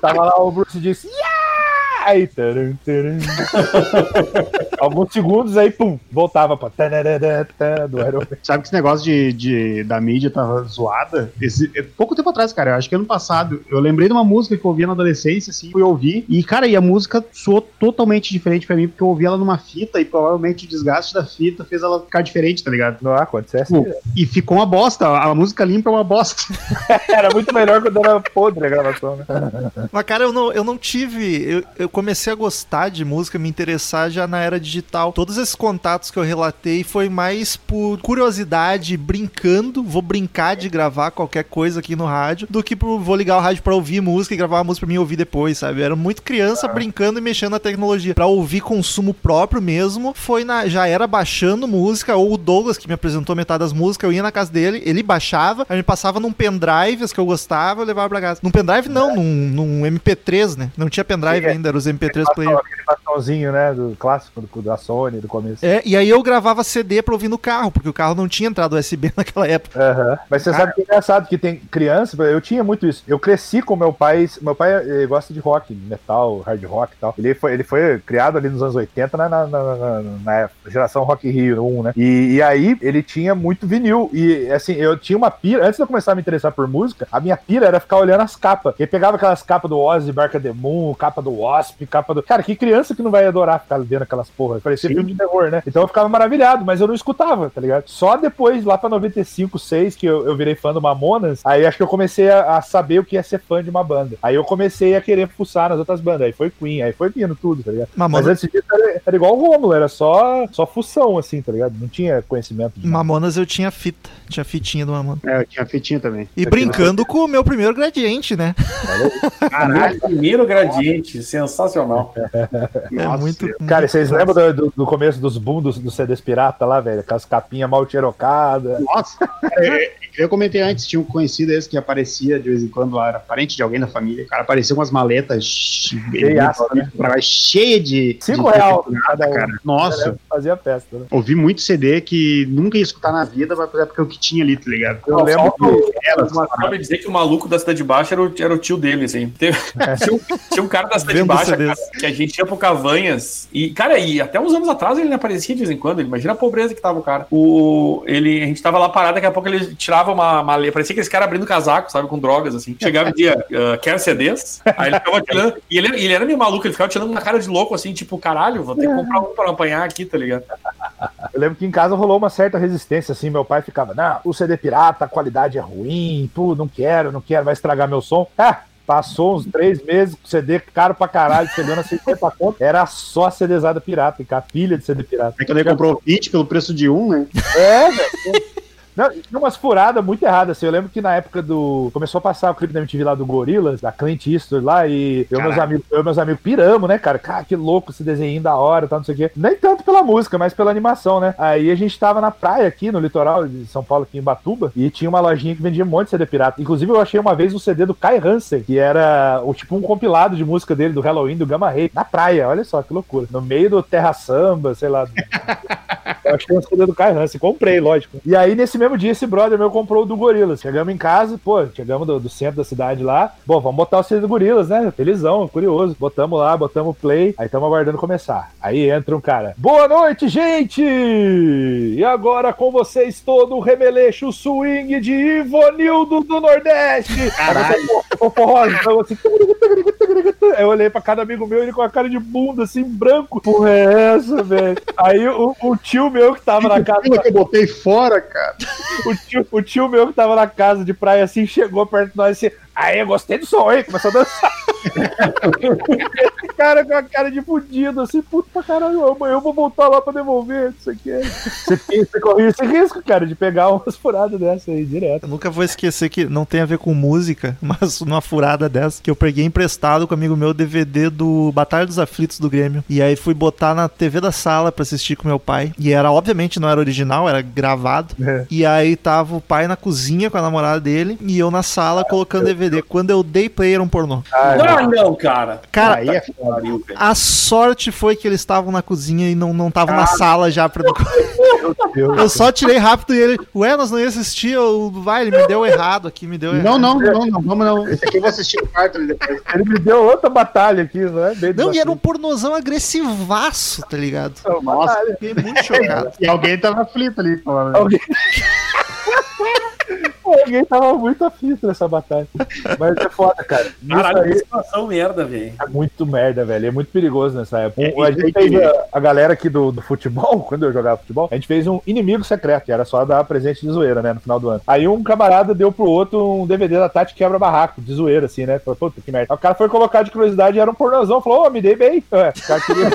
Tava lá o Bruce Dixon, yeah! Aí, taran, taran. (laughs) Alguns segundos aí, pum, voltava pra tanararata do Iron Man. Sabe que esse negócio de, de- da mídia tava zoada? Esse, é pouco tempo atrás, cara, eu acho que ano passado, eu lembrei de uma música que eu ouvia na adolescência, assim, fui ouvir, e, cara, e a música soou totalmente diferente pra mim, porque eu ouvi ela numa fita, e provavelmente o desgaste da fita fez ela ficar diferente, tá ligado? Não acontece. Pô, E ficou uma bosta, a música limpa é uma bosta. (laughs) Era muito melhor quando era podre a gravação, né? (laughs) Mas, cara, eu não, eu não tive. Eu, eu comecei a gostar de música, me interessar já na era digital. Todos esses contatos que eu relatei foi mais por curiosidade, brincando. Vou brincar de gravar qualquer coisa aqui no rádio, do que por, vou ligar o rádio pra ouvir música e gravar uma música pra mim ouvir depois, sabe? Eu era muito criança brincando e mexendo na tecnologia. Pra ouvir consumo próprio mesmo, foi na. Já era baixando música, ou o Douglas, que me apresentou metade das músicas, eu ia na casa dele, ele baixava, aí me passava num pendrive, as que eu gostava, eu levava pra casa. Num pendrive, não, num, num MP3, né? Não tinha pendrive Sim, é. ainda, eram os MP3 player. Aquele bastãozinho, né? Do clássico do, da Sony, do começo. É, e aí eu gravava CD pra ouvir no carro, porque o carro não tinha entrado USB (laughs) naquela época. Aham. Mas você sabe que é engraçado que tem criança, eu tinha muito isso. Eu cresci com meu pai, meu pai eh, gosta de rock, metal, hard rock e tal. Ele foi, ele foi criado ali nos anos 80 na, na, na- na- na geração Rock Rio 1, né? E, e aí ele tinha muito vinil. E assim, eu tinha uma pira, antes de eu começar a me interessar por música, a minha pira era ficar olhando as capas. Ele pegava aquelas capas do Ozzy, Barca the Moon, capa do Wasp, capa do. Cara, que criança que não vai adorar ficar vendo aquelas porras? Parecia filme de terror, né? Então eu ficava maravilhado, mas eu não escutava, tá ligado? Só depois, lá pra 95, 6, que eu, eu virei fã do Mamonas, aí acho que eu comecei a, a saber o que é ser fã de uma banda. Aí eu comecei a querer fuçar nas outras bandas. Aí foi Queen, aí foi vindo tudo, tá ligado? Mamonas- Mas antes disso era, era igual o Rômulo, era só, só fução, assim, tá ligado? Não tinha conhecimento de. Mamonas eu tinha fita. Tinha fitinha do Mamonas. É, eu tinha fitinha também. E brincando com o meu primeiro gradiente, né? Caralho, primeiro gradiente, sensacional. É muito. Cara, e vocês lembram do, do- do começo dos boom dos, dos CDs pirata lá, velho? Aquelas capinhas mal tirocadas. Nossa, é, eu comentei antes, tinha um conhecido esse que aparecia de vez em quando lá, era parente de alguém da família. O cara aparecia com umas maletas Cheiaça, né? cheia de. Cinco real cada um. cara. Nossa, Fazia festa, né? ouvi muito CD que nunca ia escutar na vida, mas é porque o que tinha ali, tá ligado? Eu lembro que Elas, Mas Sabe dizer que o maluco da Cidade Baixa era o, era o tio dele, assim. Teve- tinha, um, tinha um cara da Cidade Baixa cara, que a gente ia pro Cavanhas. E, cara, e até uns anos atrás ele aparecia de vez em quando. Imagina a pobreza que tava o cara. O, ele, a gente tava lá parado, daqui a pouco ele tirava uma, letra. Parecia que esse cara abrindo casaco, sabe, com drogas, assim. Chegava e dizia, "Ah, quer CDs? Aí ele ficava tirando. E ele, ele era meio maluco, ele ficava tirando uma cara de louco, assim, tipo, caralho, vou ter que comprar um pra apanhar aqui, tá ligado? Eu lembro que em casa rolou uma certa resistência, assim, meu pai ficava, não, o CD pirata, a qualidade é ruim, tu, não quero, não quero, vai estragar meu som. Ah, passou uns três meses com CD caro pra caralho, chegando a 50 conto, era só CDzada pirata, e a pilha de CD pirata. É que ele comprou 20 pelo preço de um, né? É, velho. Não, tinha umas furadas muito erradas, assim. Eu lembro que na época do. Começou a passar o clipe da MTV lá do Gorilas, da Clint Eastwood lá, e eu e meus amigos, eu meus amigos piramos, né, cara? Cara, que louco esse desenho da hora, tal, não sei o quê. Nem tanto pela música, mas pela animação, né? Aí a gente tava na praia aqui, no litoral de São Paulo, aqui em Batuba, e tinha uma lojinha que vendia um monte de CD pirata. Inclusive, eu achei uma vez um CD do Kai Hansen, que era o tipo um compilado de música dele, do Halloween, do Gamma Ray, na praia. Olha só que loucura. No meio do Terra Samba, sei lá. (laughs) Eu achei um CD do Kai Hansen, comprei, lógico. E aí, nesse mesmo dia, esse brother meu comprou o do Gorilas. Chegamos em casa, pô, chegamos do, do centro da cidade lá. Bom, vamos botar o CD do Gorilas, né? Felizão, curioso. Botamos lá, botamos play. Aí estamos aguardando começar. Aí entra um cara. Boa noite, gente! E agora com vocês todo o remeleixo swing de Ivonildo do Nordeste. Caralho. Assim, eu olhei pra cada amigo meu, ele com a cara de bunda, assim, branco. Porra, é essa, velho? Aí o, o tio meu que tava na casa. Que eu botei fora, cara. O tio, o tio meu que tava na casa de praia, assim, chegou perto de nós assim. Aí, gostei do som, hein? Começou a dançar. Esse (laughs) cara com a cara de fudido, assim, puta pra caralho, amanhã eu vou voltar lá pra devolver isso aqui. Você, você corria esse risco, cara, de pegar umas furadas dessa aí direto. Eu nunca vou esquecer que não tem a ver com música, (laughs) mas numa furada dessa, que eu peguei emprestado com um amigo meu DVD do Batalha dos Aflitos do Grêmio. E aí fui botar na TV da sala pra assistir com meu pai. E era, obviamente, não era original, era gravado. É. E aí tava o pai na cozinha com a namorada dele e eu na sala colocando DVD. Quando eu dei play era um pornô. Ah, não, cara. Cara, Aí é Pariu, velho. a sorte foi que eles estavam na cozinha e não não estavam na sala já pra (laughs) Eu só tirei rápido e ele, ué, nós não ia assistir, eu, vai, ele me deu errado aqui, me deu errado. Não, não, não, não, vamos não. Esse aqui eu vou assistir o quarto ali depois. Ele me deu outra batalha aqui, não é? Bem Não, e era um pornozão agressivaço, tá ligado? Nossa, Fiquei muito (laughs) chocado. e alguém tava aflito ali falando. Alguém... (laughs) Alguém tava muito aflito nessa batalha. Mas é foda, cara. Caralho, que aí situação merda, velho. é muito merda, velho. É muito perigoso nessa época. É, a gente fez a, a galera aqui do, do futebol, (laughs) quando eu jogava futebol, a gente fez um inimigo secreto, que era só dar presente de zoeira, né, no final do ano. Aí um camarada deu pro outro um DVD da Tati Quebra Barraco, de zoeira, assim, né? Falou, puta que merda. Aí o cara foi colocar de curiosidade, era um pornozão, falou, ô, me dei bem. Ué, (laughs) o cara queria...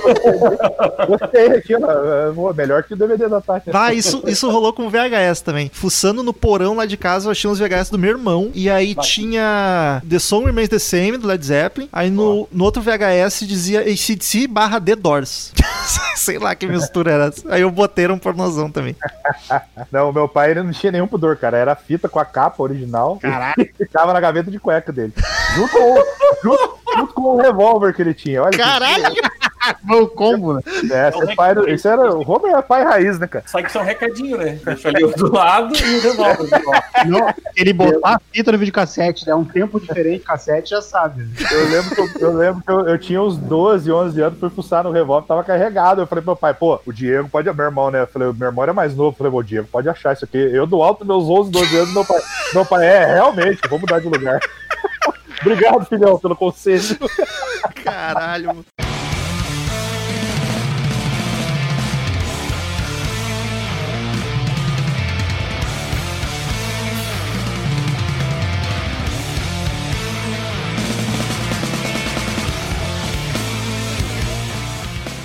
Gostei aqui, ó. É, Melhor que o DVD da Tati. Ah, isso, isso rolou com VHS também. Fuçando no porão lá de casa, eu achei uns VHS do meu irmão. E aí tinha The Song Remains the Same, do Led Zeppelin. Aí no, no outro VHS dizia ACDC barra The Doors. (laughs) Sei lá que mistura era essa. Aí eu botei um pornozão também. (laughs) Não, o meu pai ele não tinha nenhum pudor, cara. Era fita com a capa original. Caralho. (laughs) E ficava na gaveta de cueca dele. Junto com, o- junto, junto com o revólver que ele tinha. Olha que- Caralho! (laughs) Foi o combo, né? É, esse, pai, esse era. O Homer era pai raiz, né, cara? Só que isso é um recadinho, né? Deixa ali do lado e o revólver. (laughs) Não, ele botar a fita no videocassete, né? Um tempo diferente, cassete já sabe. né? Eu lembro que, eu, eu lembro que eu, eu tinha uns 12, 11 anos, fui fuçar no revólver, tava carregado. Eu falei pro meu pai, pô, o Diego pode. Meu irmão, né? Eu falei, o meu irmão era mais novo. Eu falei, pô, o Diego pode achar isso aqui. Eu, do alto dos meus 11, 12 anos, meu pai, meu pai, é, realmente, vou mudar de lugar. (laughs) Obrigado, filhão, pelo conselho. Caralho.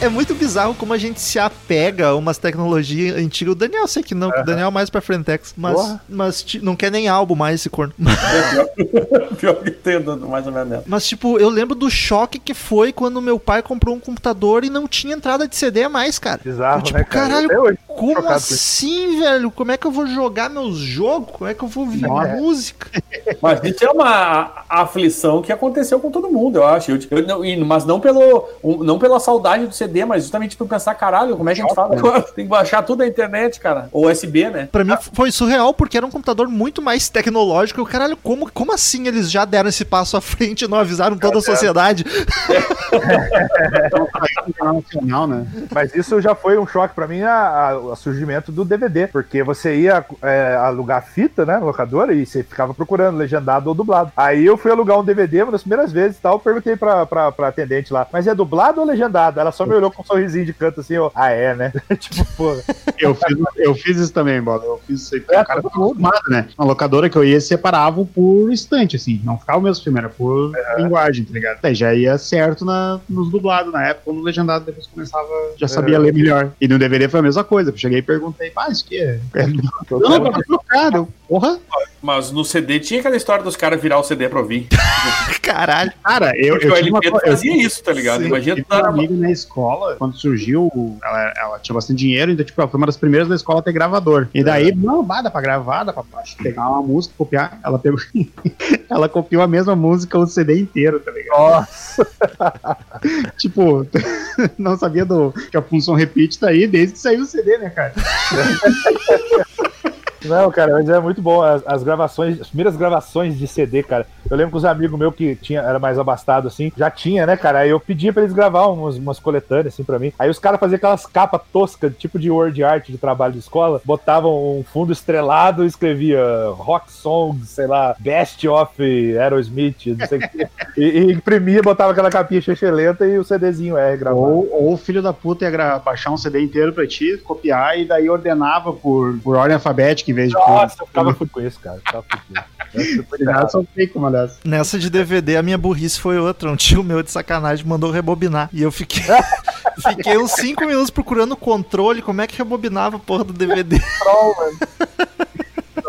É muito bizarro como a gente se apega a umas tecnologias antigas. O Daniel, sei que não, o Daniel é mais pra Frentex, mas, Porra. mas ti- não quer nem álbum mais esse corno. (laughs) Pior que tem, mais ou menos. Mas, tipo, eu lembro do choque que foi quando meu pai comprou um computador e não tinha entrada de CD a mais, cara. Bizarro, Eu, tipo, né, cara? caralho, hoje. Como assim, velho? Como é que eu vou jogar meus jogos? Como é que eu vou ouvir Nossa. música? (laughs) Mas isso é uma aflição que aconteceu com todo mundo, eu acho. Eu, eu mas não, pelo, um- não pela saudade do CD, mas justamente por pensar, caralho, como é que a gente fala agora? Tem que baixar tudo na internet, cara. Ou USB, né? Pra mim foi surreal, porque era um computador muito mais tecnológico. Caralho, como, como assim eles já deram esse passo à frente e não avisaram toda a sociedade? Internacional, né? Mas isso já foi um choque pra mim, o surgimento do DVD. Porque você ia é, alugar fita, né, no locador, e você ficava procurando legendado ou dublado. Aí eu fui alugar um DVD uma das primeiras vezes e tal, perguntei pra, pra, pra atendente lá, mas é dublado ou legendado? Ela só me olhou com um sorrisinho de canto assim, ó, ah, é, né? (laughs) tipo, porra. Eu fiz, eu fiz isso também, bola. Eu fiz isso aí. É, o cara tá acostumado, né? Na locadora que eu ia, separavam por instante, assim. Não ficava o mesmo filme, era por linguagem, tá ligado? Daí já ia certo na, nos dublados na época, no legendado depois começava, já sabia É. ler melhor. E no DVD foi a mesma coisa. Eu cheguei e perguntei, ah, isso que é? é (laughs) Todo não, trocado. Eu, Porra, Mas no CD tinha aquela história dos caras virar o CD pra ouvir. (laughs) Caralho. cara, eu, Porque eu o tive uma eu fazia isso, tá ligado? Sim, Imagina tá uma amiga na escola, quando surgiu, ela, ela tinha bastante dinheiro, então, tipo, ela foi uma das primeiras da escola a ter gravador. E daí, não, bah, dá pra gravar, dá pra pegar uma música, copiar. Ela pegou. (laughs) ela copiou a mesma música o CD inteiro, tá ligado? Nossa, (laughs) Tipo, não sabia do que a função repeat tá aí desde que saiu o CD, né, cara? Não, cara, mas é muito bom. As, as gravações, as primeiras gravações de CD, cara. Eu lembro que os amigos meus que tinha, era mais abastado, assim, já tinha, né, cara? Aí eu pedia pra eles gravar umas, umas coletâneas, assim, pra mim. Aí os caras faziam aquelas capas toscas, tipo de word art de trabalho de escola, botavam um fundo estrelado e escrevia rock songs, sei lá, best of Aerosmith, não sei o quê. E, e imprimia, botava aquela capinha lenta e o CDzinho R gravado. Ou, o filho da puta ia baixar um CD inteiro pra ti, copiar e daí ordenava por, por ordem alfabética em vez de Nossa, eu por. ficava fudido com isso, cara. Eu ficava. (laughs) Nessa de DVD, a minha burrice foi outra. Um tio meu de sacanagem mandou rebobinar. E eu fiquei. (laughs) fiquei uns 5 minutos procurando o controle, como é que rebobinava a porra do DVD. Troll, mano.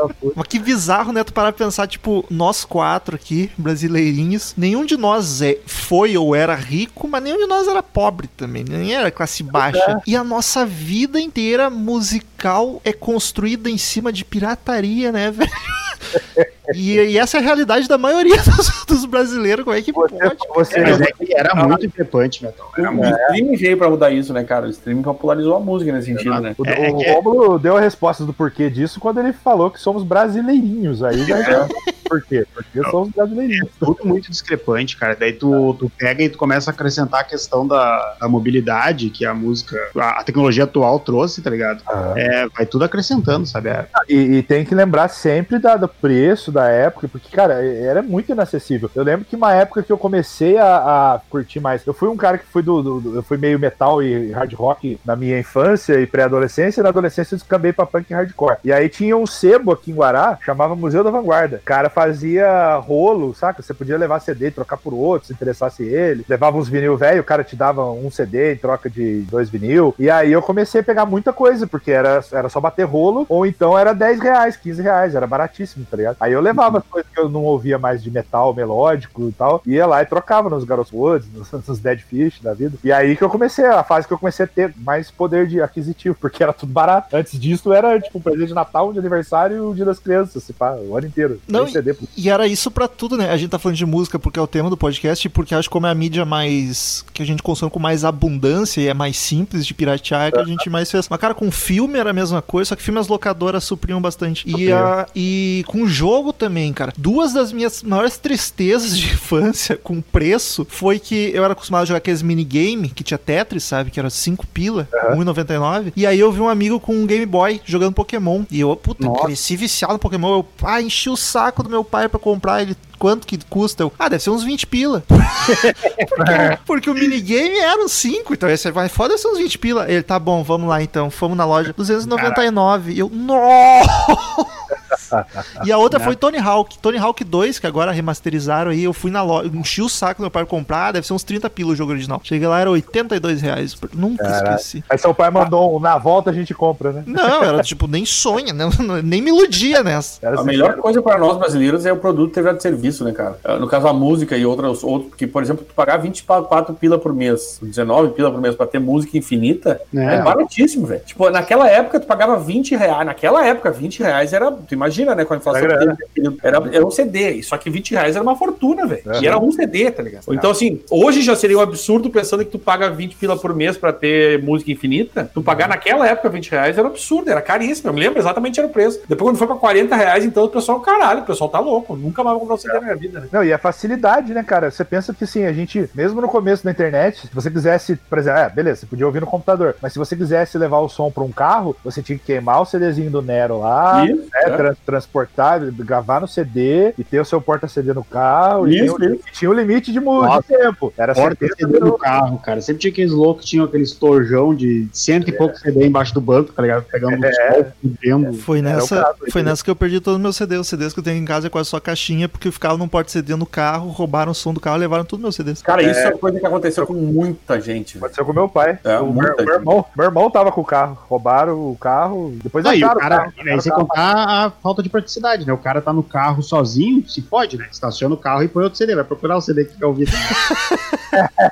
(laughs) Mas que bizarro, né? Tu parar pra pensar, tipo, nós quatro aqui, brasileirinhos, nenhum de nós é, foi ou era rico, mas nenhum de nós era pobre também, nem era classe baixa. E a nossa vida inteira musical é construída em cima de pirataria, né, velho? (laughs) E, e essa é a realidade da maioria (laughs) dos, dos brasileiros, como é que Você, pode? você, Mas é que era muito discrepante, Metal. Era O streaming veio pra mudar isso, né, cara? O streaming popularizou a música nesse sentido, né? O, É, é o que- Rômulo deu a resposta do porquê disso quando ele falou que somos brasileirinhos. Aí já já- Por quê? Porque somos brasileirinhos. tudo muito discrepante, cara. Daí tu, tu pega e tu começa a acrescentar a questão da, da mobilidade que a música, a, a tecnologia atual trouxe, tá ligado? É, vai tudo acrescentando, sabe? É, E, e tem que lembrar sempre da- do preço da época, porque, cara, era muito inacessível. Eu lembro que uma época que eu comecei a, a curtir mais. Eu fui um cara que fui do, do- Eu fui meio metal e hard rock na minha infância e pré-adolescência, e na adolescência eu descambei pra punk e hardcore. E aí tinha um sebo aqui em Guará, chamava Museu da Vanguarda. O cara fazia rolo, saca? Você podia levar CD trocar por outro, se interessasse ele. Levava uns vinil velho, o cara te dava um CD em troca de dois vinil. E aí eu comecei a pegar muita coisa, porque era, era só bater rolo, ou então era 10 reais, 15 reais, era baratíssimo, tá ligado? Aí eu levava as coisas que eu não ouvia mais de metal melódico e tal, ia lá e trocava nos Garros Woods, (laughs) nos, nos Dead Fish da vida. E aí que eu comecei, a fase que eu comecei a ter mais poder de aquisitivo, (laughs) porque era tudo barato. Antes disso era tipo presente de Natal, de aniversário e o dia das crianças, se pá, o ano inteiro. Não, CD. E era isso pra tudo, né? A gente tá falando de música porque é o tema do podcast e porque acho que como é a mídia mais. que a gente consome com mais abundância e é mais simples de piratear, é que a gente mais fez. Mas, cara, com filme era a mesma coisa, só que filme as locadoras supriam bastante. E, a, e com jogo também, cara. Duas das minhas maiores tristezas de (laughs) infância com preço foi que eu era acostumado a jogar aqueles minigame que tinha Tetris, sabe? Que era 5 pila, 1,99. E aí eu vi um amigo com um Game Boy jogando Pokémon. E eu, puta, Nossa. cresci viciado no Pokémon. Eu, ah, enchi o saco do meu pai pra comprar. Ele quanto que custa? Eu, ah, deve ser uns 20 pila. porque, (laughs) porque o minigame era uns 5, então esse vai foda ser uns 20 pila. Ele, tá bom, vamos lá então. Fomos na loja, 299. E eu, nossa! (laughs) E a outra foi Tony Hawk. Tony Hawk 2, que agora remasterizaram aí. Eu fui na loja, enchi o saco do meu pai pra comprar. Deve ser uns 30 pila o jogo original. Cheguei lá, era 82 reais. Nunca Caraca. esqueci. Aí seu pai mandou um, na volta a gente compra, né? Não, era tipo, nem sonha, né? (laughs) nem me iludia nessa. Era A assim, melhor coisa para nós brasileiros é o produto TV de serviço, né, cara? No caso, a música e outros, outros que, por exemplo, tu pagar 24 pila por mês, 19 pila por mês pra ter música infinita, é, É. baratíssimo, velho. Tipo, naquela época tu pagava 20 reais. Naquela época, 20 reais era. Tu imagina, né? Com a inflação Era era, era um CD. Só que 20 reais era uma fortuna, velho. É. E era um CD, tá ligado? Então, assim, hoje já seria um absurdo pensando que tu paga 20 pila por mês pra ter música infinita. Tu pagar naquela época 20 reais era um absurdo, era caríssimo. Eu me lembro exatamente era o preço. Depois, quando foi pra 40 reais, então o pessoal, caralho, o pessoal tá louco. Nunca mais vou comprar um CD na minha vida, né? Não, e a facilidade, né, cara? Você pensa que assim, a gente, mesmo no começo da internet, se você quisesse, por exemplo, é, beleza, você podia ouvir no computador, mas se você quisesse levar o som pra um carro, você tinha que queimar o CDzinho do Nero lá, Isso, né, é. Tra- transportar, gravar no CD e ter o seu porta-CD no carro. e Isso, tinha, um- limite de, Nossa. tempo. Era Porta 70 CD no carro, cara. Sempre tinha aqueles loucos que tinham aqueles torjão de cento e pouco CD embaixo do banco, tá ligado? Pegando É. o sol, vendo. Foi o nessa, caso, foi né? nessa que eu perdi todos os meus CDs. Os CDs que eu tenho em casa é quase só caixinha, porque eu ficava num porta-CD no carro, roubaram o som do carro e levaram todos os meus CDs. Cara, isso é coisa que aconteceu com muita gente. Aconteceu com meu pai. É, o meu, meu irmão, meu irmão tava com o carro. Roubaram o carro. Depois Aí, o cara, carro, aí acharam sem o carro. contar a falta de praticidade, né? O cara tá no carro sozinho, se pode, né? Estaciona o carro e põe outro CD, vai procurar o CD que quer ouvir. (laughs)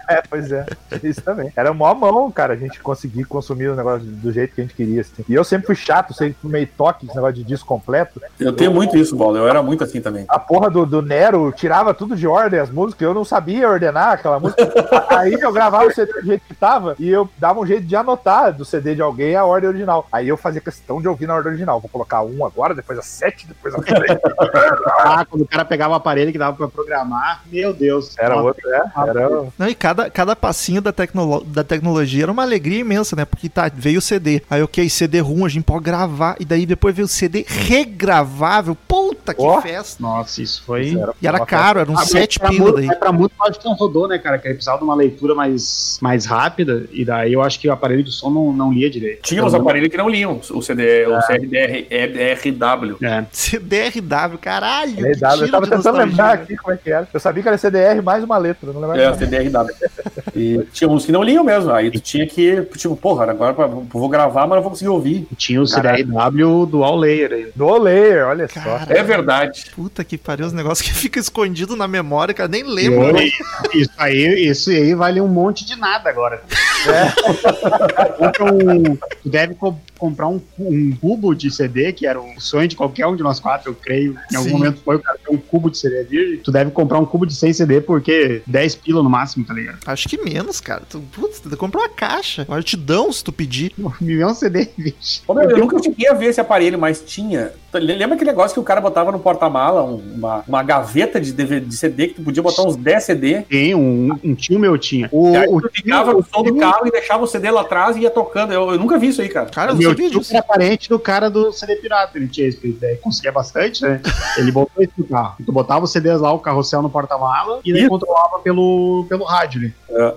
É, pois é. Isso também. Era mó mão, cara, a gente conseguir consumir o negócio do jeito que a gente queria. assim. E eu sempre fui chato, sempre meio toque, esse negócio de disco completo. Eu tenho muito isso, Bola. Eu era muito assim também. A porra do, do Nero tirava tudo de ordem, as músicas, eu não sabia ordenar aquela música. (laughs) Aí eu gravava o CD do jeito que tava e eu dava um jeito de anotar do CD de alguém a ordem original. Aí eu fazia questão de ouvir na ordem original. Vou colocar um agora, depois a sete, depois a três. (laughs) Ah, quando o cara pegava o aparelho que dava pra programar, meu Deus. Era Nossa, outro, é. Era, Não, e cada, cada passinho da, tecnolo da tecnologia era uma alegria imensa, né? Porque tá, veio o CD. Aí, ok, CD ruim, a gente pode gravar. E daí depois veio o CD regravável. Puta que Ó. festa. Nossa, isso foi. Isso era E era caro, eram Ah, mas 7 pra pila daí. mas Pra muito acho que não rodou, né, cara? Que ele precisava de uma leitura mais, mais rápida. E daí eu acho que o aparelho de som não, não lia direito. Tinha uns aparelhos que não liam o CD, o CRDR, EDRW. É. CDRW, caralho. que RW. Eu tava tentando nostalgia. lembrar aqui como é que era. Eu sabia que era CDR mais uma letra, não lembrava. É, o CDRW. E tinha uns que não liam mesmo. Aí tu tinha que, tipo, porra, agora vou gravar, mas não vou conseguir ouvir. E tinha o. CDRW Dual Layer aí. Do layer, olha só. Caralho. É verdade. Puta que pariu, os negócios que (laughs) fica escondido na memória, cara, nem lembro. né? Isso aí, isso aí vale um monte de nada agora. Um- tu deve co- comprar um, um cubo de CD, que era o sonho de qualquer um de nós quatro, eu creio. Em algum Sim. momento foi o cara ter um cubo de CD virgem. Tu deve comprar um cubo de 100 CD porque 10 pila no máximo, tá ligado? Acho que menos, cara. Tu, putz, tu compra uma caixa. Agora te dão se tu pedir. Um milhão de CD. Ô, meu, eu nunca cheguei a ver esse aparelho, mas tinha. Lembra aquele negócio que o cara botava no porta-mala, um- uma, uma gaveta de, DVD, de CD que tu podia botar uns 10 CD? Tem um, um tio meu tinha. O, E aí o tu ligava no som do carro e deixava o CD lá atrás e ia tocando. Eu, eu nunca vi isso aí, cara. Cara, meu tio disso. era parente do cara do CD pirata. Ele tinha esse daí, conseguia bastante, né? (laughs) Ele botou isso no carro. Tu botava os CDs lá, o carrossel no porta-mala, e Isso. controlava pelo, pelo rádio ali.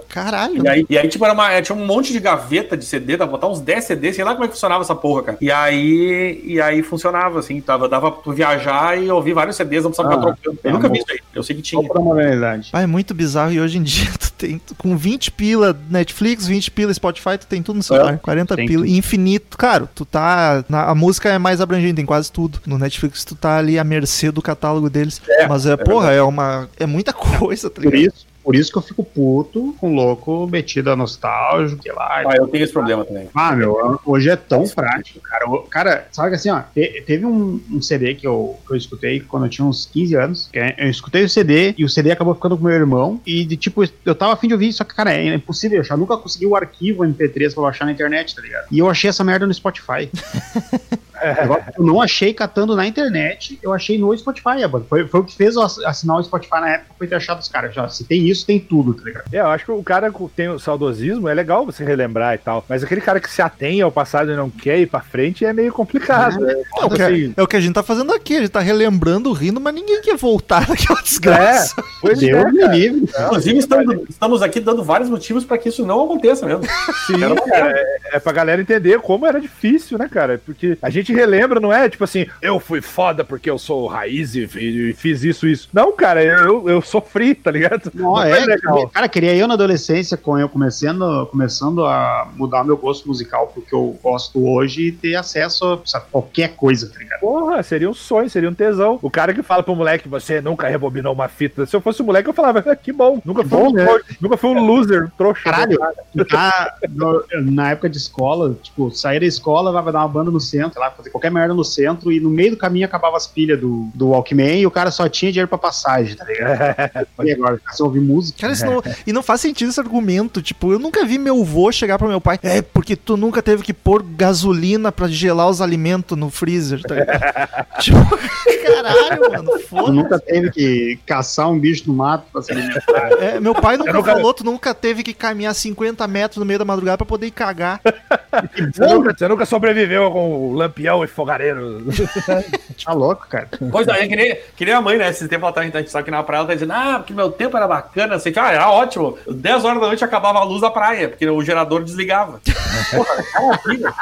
Caralho. E aí, e aí, tipo, era uma, tinha um monte de gaveta de CD, dava pra botar uns 10 CD, sei lá como é que funcionava essa porra, cara. E aí, e aí funcionava, assim, tava, dava pra tu viajar e ouvir vários CDs, não precisava Ah, ficar trocando. Eu é nunca amor. vi isso aí, eu sei que Só tinha. pra modernidade. Ah, é muito bizarro. E hoje em dia, (laughs) tu tem tu- com 20 pila Netflix, 20 pila Spotify, tu tem tudo no celular. 40 tem pila. tudo. Infinito. Claro, tu tá. na- a música é mais abrangente, tem quase tudo. No Netflix, tu tá ali à mercê do catálogo deles. Mas é, porra, é uma. É muita (laughs) coisa, tá Por ligado? isso, por isso que eu fico puto com louco metido a nostálgico, sei lá. Ah, eu tenho esse problema também. Ah, meu, hoje é tão prático, cara. Cara, sabe que assim, ó, te- teve um, um CD que eu, que eu escutei quando eu tinha uns 15 anos. que é- Eu escutei o CD e o CD acabou ficando com meu irmão. E, de, tipo, eu tava afim de ouvir, só que, cara, é impossível achar. Eu nunca consegui o arquivo MP3 pra baixar na internet, tá ligado? E eu achei essa merda no Spotify. (laughs) Agora, Eu não achei catando na internet, eu achei no Spotify, Abad. Foi, foi o que fez eu ass- assinar o Spotify na época, foi ter achado os caras. Já, se tem isso, tem tudo, tá ligado? É, eu acho que o cara que tem o saudosismo, é legal você relembrar e tal. Mas aquele cara que se atém ao passado e não quer ir pra frente é meio complicado. né? É o, que, Assim, é o que a gente tá fazendo aqui, a gente tá relembrando, rindo, mas ninguém quer voltar (laughs) naquela desgraça. pois é, Deus me cara. livre. Inclusive, estamos, estamos aqui dando vários motivos para que isso não aconteça mesmo. Sim, cara, é, é pra galera entender como era difícil, né, cara? Porque a gente relembra, não é tipo assim, eu fui foda porque eu sou raiz e, fi- fiz isso, isso. Não, cara, eu, eu sofri, tá ligado? Não, Não é, é legal. Cara, queria eu na adolescência, com eu começando, começando a mudar meu gosto musical pro que eu gosto hoje e ter acesso a qualquer coisa, tá ligado? Porra, seria um sonho, seria um tesão. O cara que fala pro moleque, você nunca rebobinou uma fita. Se eu fosse o moleque, eu falava, "Ah, que bom. Nunca bom, um, né? nunca fui um loser, um trouxa. Caralho, na, no- na época de escola, tipo, sair da escola, vai dar uma banda no centro, lá, fazer qualquer merda no centro, e no meio do caminho acabava as pilhas do, do Walkman e o cara só tinha dinheiro pra passagem, tá ligado? (laughs) e agora, ficar sem ouvir música. Cara, isso não, e não faz sentido esse argumento. Tipo, eu nunca vi meu avô chegar pro meu pai. É, porque tu nunca teve que pôr gasolina pra gelar os alimentos no freezer, tá ligado? (laughs) tipo, caralho, mano, Tu foda. nunca teve que caçar um bicho no mato pra se alimentar. É, meu pai nunca Eu nunca- falou, tu nunca teve que caminhar 50 metros no meio da madrugada pra poder ir cagar. Você (laughs) nunca, você nunca sobreviveu com o lampião e fogareiro. (laughs) Tá louco, cara. Pois é, que nem, que nem a mãe, né? Esse tempo atrás a gente tá aqui na praia, ela tá dizendo, ah, porque meu tempo era bacana, assim, ah, era ótimo. 10 horas da noite acabava a luz da praia, porque o gerador desligava. (laughs) Porra, cara,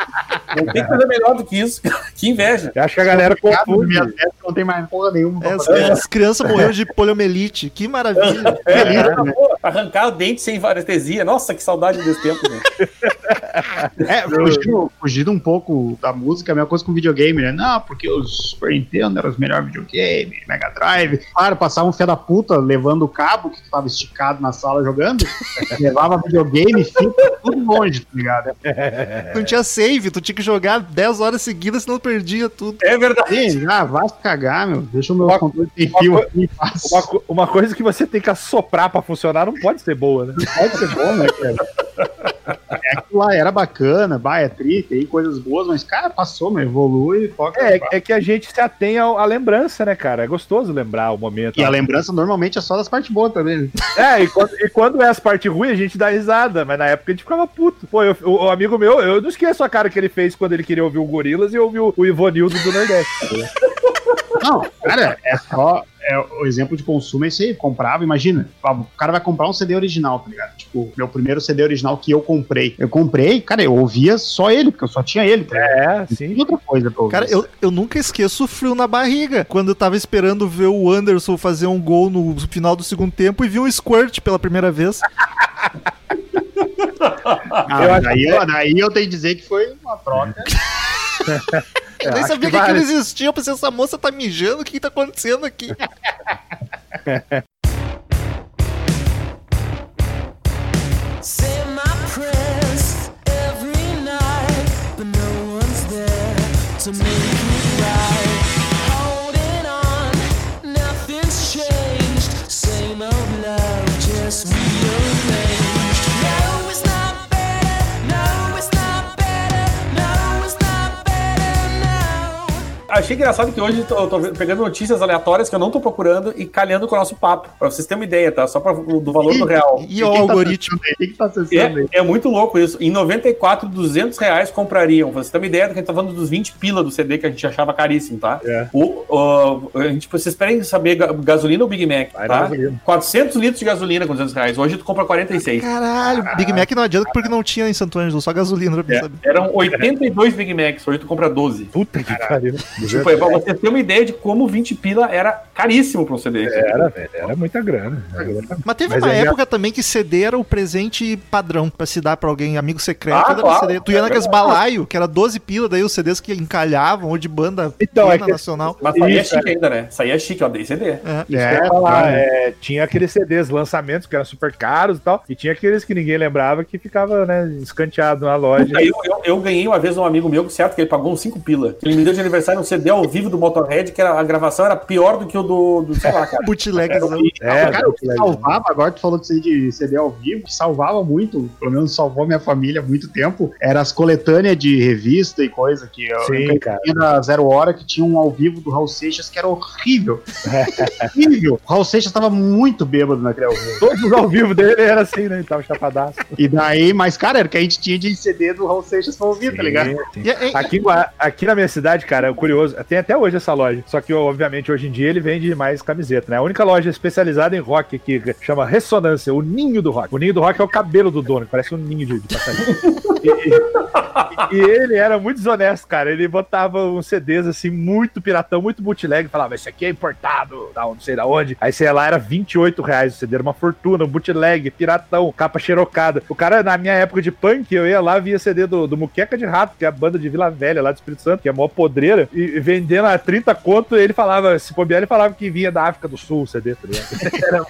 não tem coisa melhor do que isso. (laughs) que inveja. Eu acho que a galera Minha confunde. não tem mais porra nenhuma É, as, crianças morreram de poliomielite. Que maravilha. É, Feliz, era, né? arrancar o dente sem anestesia. Nossa, que saudade desse tempo, gente. É, fugindo, fugindo um pouco da música, a mesma coisa com videogame, né? Não, porque os Super Nintendo eram os melhores videogames, Mega Drive. Claro, passava um fé da puta levando o cabo que tu tava esticado na sala jogando, (laughs) levava videogame, fita, tudo longe, tá ligado? Não tinha save, tu tinha que jogar 10 horas seguidas, senão perdia tudo. É verdade. Sim, ah, vai se cagar, meu. Deixa o meu Uma- controle sem uma fio aqui e faço. Uma, uma coisa que você tem que assoprar pra funcionar não pode ser boa, né? Pode ser bom, né, cara? É que lá era bacana, vai, é tri, tem coisas boas, mas, cara, passou, mas evolui, foca. É, é que a gente se atém à lembrança, né, cara? É gostoso lembrar o momento. E a lembrança normalmente é só das partes boas também. né? (laughs) É, e quando, e quando é as partes ruins, a gente dá risada, mas na época a gente ficava puto. Pô, eu- o, o amigo meu, eu não esqueço a cara que ele fez quando ele queria ouvir o Gorilas e ouvir o, o Ivonildo do Nordeste. (laughs) Não, cara, é só. É, o exemplo de consumo é isso aí. Comprava, imagina. O cara vai comprar um CD original, tá ligado? Tipo, meu primeiro CD original que eu comprei. Eu comprei, cara, eu ouvia só ele, porque eu só tinha ele. Tá? É, sim. tinha outra coisa pra ouvir. Cara, eu, eu nunca esqueço o frio na barriga. Quando eu tava esperando ver o Anderson fazer um gol no final do segundo tempo e vi um squirt pela primeira vez. Ah, eu daí, eu, daí eu tenho que dizer que foi uma troca. (laughs) Eu nem acho sabia que que, aquilo existia. Eu pensei, essa moça tá mijando, o que, que tá acontecendo aqui? (laughs) Say my prayers every night, but no one's there to make it Achei engraçado que hoje eu tô pegando notícias aleatórias que eu não tô procurando e calhando com o nosso papo. Pra vocês terem uma ideia, tá? Só pra, do valor do real. E o algoritmo. O que, que tá acessando aí? É, é muito louco isso. Em 94, 200 reais comprariam. Pra Você tem uma ideia do que a gente tá falando dos 20 pila do CD que a gente achava caríssimo, tá? É. O, o- a gente, vocês esperem saber ga- gasolina ou Big Mac, Vai tá? gasolina. 400 litros de gasolina com 200 reais. Hoje tu compra 46. Caralho, Big Mac não adianta porque não tinha em Santo Ângelo, só gasolina pra É, eram 82 Big Macs, hoje tu compra 12. Puta que pariu. Tipo, é pra você ter uma ideia de como 20 pila era caríssimo pra um CD. Era, velho. Era muita grana. Mas teve Mas uma é época também que CD era o presente padrão pra se dar pra alguém, amigo secreto. Ah, era claro. CD. Tu ia É naqueles verdade. balaio, que era 12 pila, daí os CDs que encalhavam, ou de banda Então, é que- nacional. Mas saía Isso, chique ainda, né? Saía chique, ó, dei CD. É. Eu ia falar, é, tinha aqueles CDs, lançamentos que eram super caros e tal, e tinha aqueles que ninguém lembrava que ficava, né, escanteado na loja. Aí eu, eu- eu ganhei uma vez um amigo meu, certo, que ele pagou uns 5 pila. Ele me deu de aniversário um CD CD ao vivo do Motorhead, que era, a gravação era pior do que o do, do sei lá, cara. (laughs) Bootlegzão. É, cara, o que salvava, agora tu falou disso aí de CD ao vivo, que salvava muito, pelo menos salvou minha família há muito tempo, era as coletâneas de revista e coisa que eu Sim, eu cara. tinha da Zero Hora que tinha um ao vivo do Raul Seixas que era horrível. (laughs) horrível. O Raul Seixas tava muito bêbado naquele ao vivo. Todos os ao vivo dele era assim, né? Ele tava chapadaço. E daí, mas cara, era o que a gente tinha de CD do Raul Seixas pra ouvir, tá ligado? Sim. E- e- Aqui, aqui na minha cidade, cara, é curioso, tem até hoje essa loja. Só que, obviamente, hoje em dia ele vende mais camiseta, né? A única loja especializada em rock aqui chama Ressonância, o ninho do rock. O ninho do rock é o cabelo do dono, que parece um ninho de, de passarinho. e, e- ele era muito desonesto, cara. Ele botava uns CDs assim, muito piratão, muito bootleg, falava, esse aqui é importado, tal, não sei da onde. Aí sei lá, era 28 reais o CD, era uma fortuna, um bootleg, piratão, capa xerocada. O cara, na minha época de punk, eu ia lá, via CD do, do Muqueca de Rato, que é a banda de Vila Velha lá do Espírito Santo, que é a maior podreira, e e vendendo a 30 conto, ele falava, se bobear, ele falava que vinha da África do Sul o CD, tá ligado? era,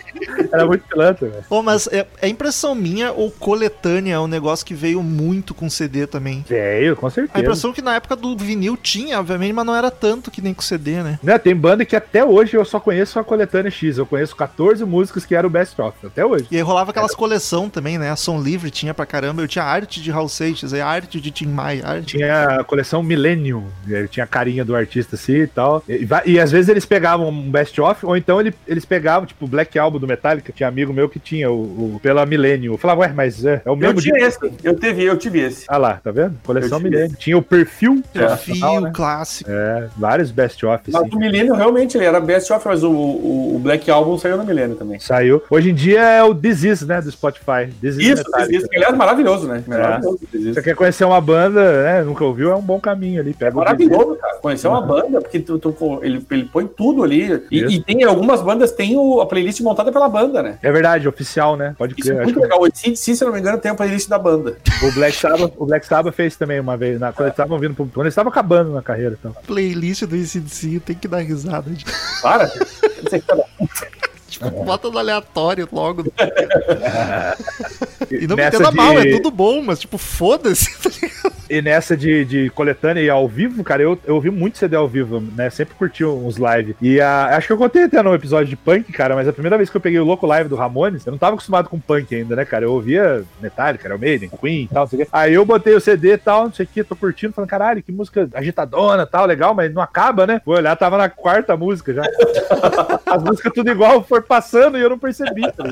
era muito pilantra, velho. Pô, mas é, é impressão minha ou coletânea é um negócio que veio muito com CD também? Veio, com A certeza. impressão que na época do vinil tinha, obviamente, mas não era tanto que nem com CD, né? Né, tem banda que até hoje eu só conheço a coletânea X. Eu conheço 14 músicas que eram o best of, até hoje. E aí rolava aquelas coleção também, né? A Som Livre tinha pra caramba. Eu tinha arte de Raul Seixas, aí arte de Tim Maia, arte... Tinha a coleção Millennium, tinha a carinha do artista assim e tal. E, e às vezes eles pegavam um best of, ou então ele- eles pegavam, tipo, o Black Album do Metallica. Tinha amigo meu que tinha o, o- pela Millennium. Eu falava, ué, mas é, é o Eu mesmo tinha disco. esse, eu tive, eu tive esse. Ah lá, tá vendo? Coleção Eu Millennium. Tinha o perfil. Perfil, nacional, né? clássico. É, vários best of, Mas assim. o Milênio realmente ele era best of, mas o, o, o Black Album saiu no Milênio também. Saiu. Hoje em dia é o Is, né, do Spotify. This Is Isso, aliás é maravilhoso, né? Maravilhoso. This Is. Você quer conhecer uma banda, né? Nunca ouviu, é um bom caminho ali. Pega. Maravilhoso, cara. Conhecer uma banda, porque tu, tu- ele, ele põe tudo ali. E, e tem algumas bandas, tem o- a playlist montada pela banda, né? É verdade, oficial, né? Pode Isso é crer. Acho muito que legal. O CDC, se eu não me engano, tem a playlist da banda. (laughs) o Black Sabbath, o Black Sabbath fez também uma vez, na, quando eles estavam vindo pro, quando eles estavam acabando na carreira. Então. Playlist do ICDC, tem que dar risada. De... Para. O que tá- Tipo, bota no aleatório logo. (laughs) E não me Nessa entenda de- mal, é tudo bom, mas tipo, foda-se. E nessa de, de coletânea e ao vivo, cara, eu, eu ouvi muito CD ao vivo, né? Sempre curti uns live. E a, acho que eu contei até no episódio de punk, cara, mas a primeira vez que eu peguei o louco live do Ramones, eu não tava acostumado com punk ainda, né, cara? Eu ouvia Metallica, Iron Maiden, Queen e tal, não sei o quê. Aí eu botei o CD e tal, não sei o que, tô curtindo, falando, caralho, que música agitadona tal, legal, mas não acaba, né? Vou olhar, tava na quarta música já. (laughs) As músicas tudo igual, foi passando e eu não percebi, tá?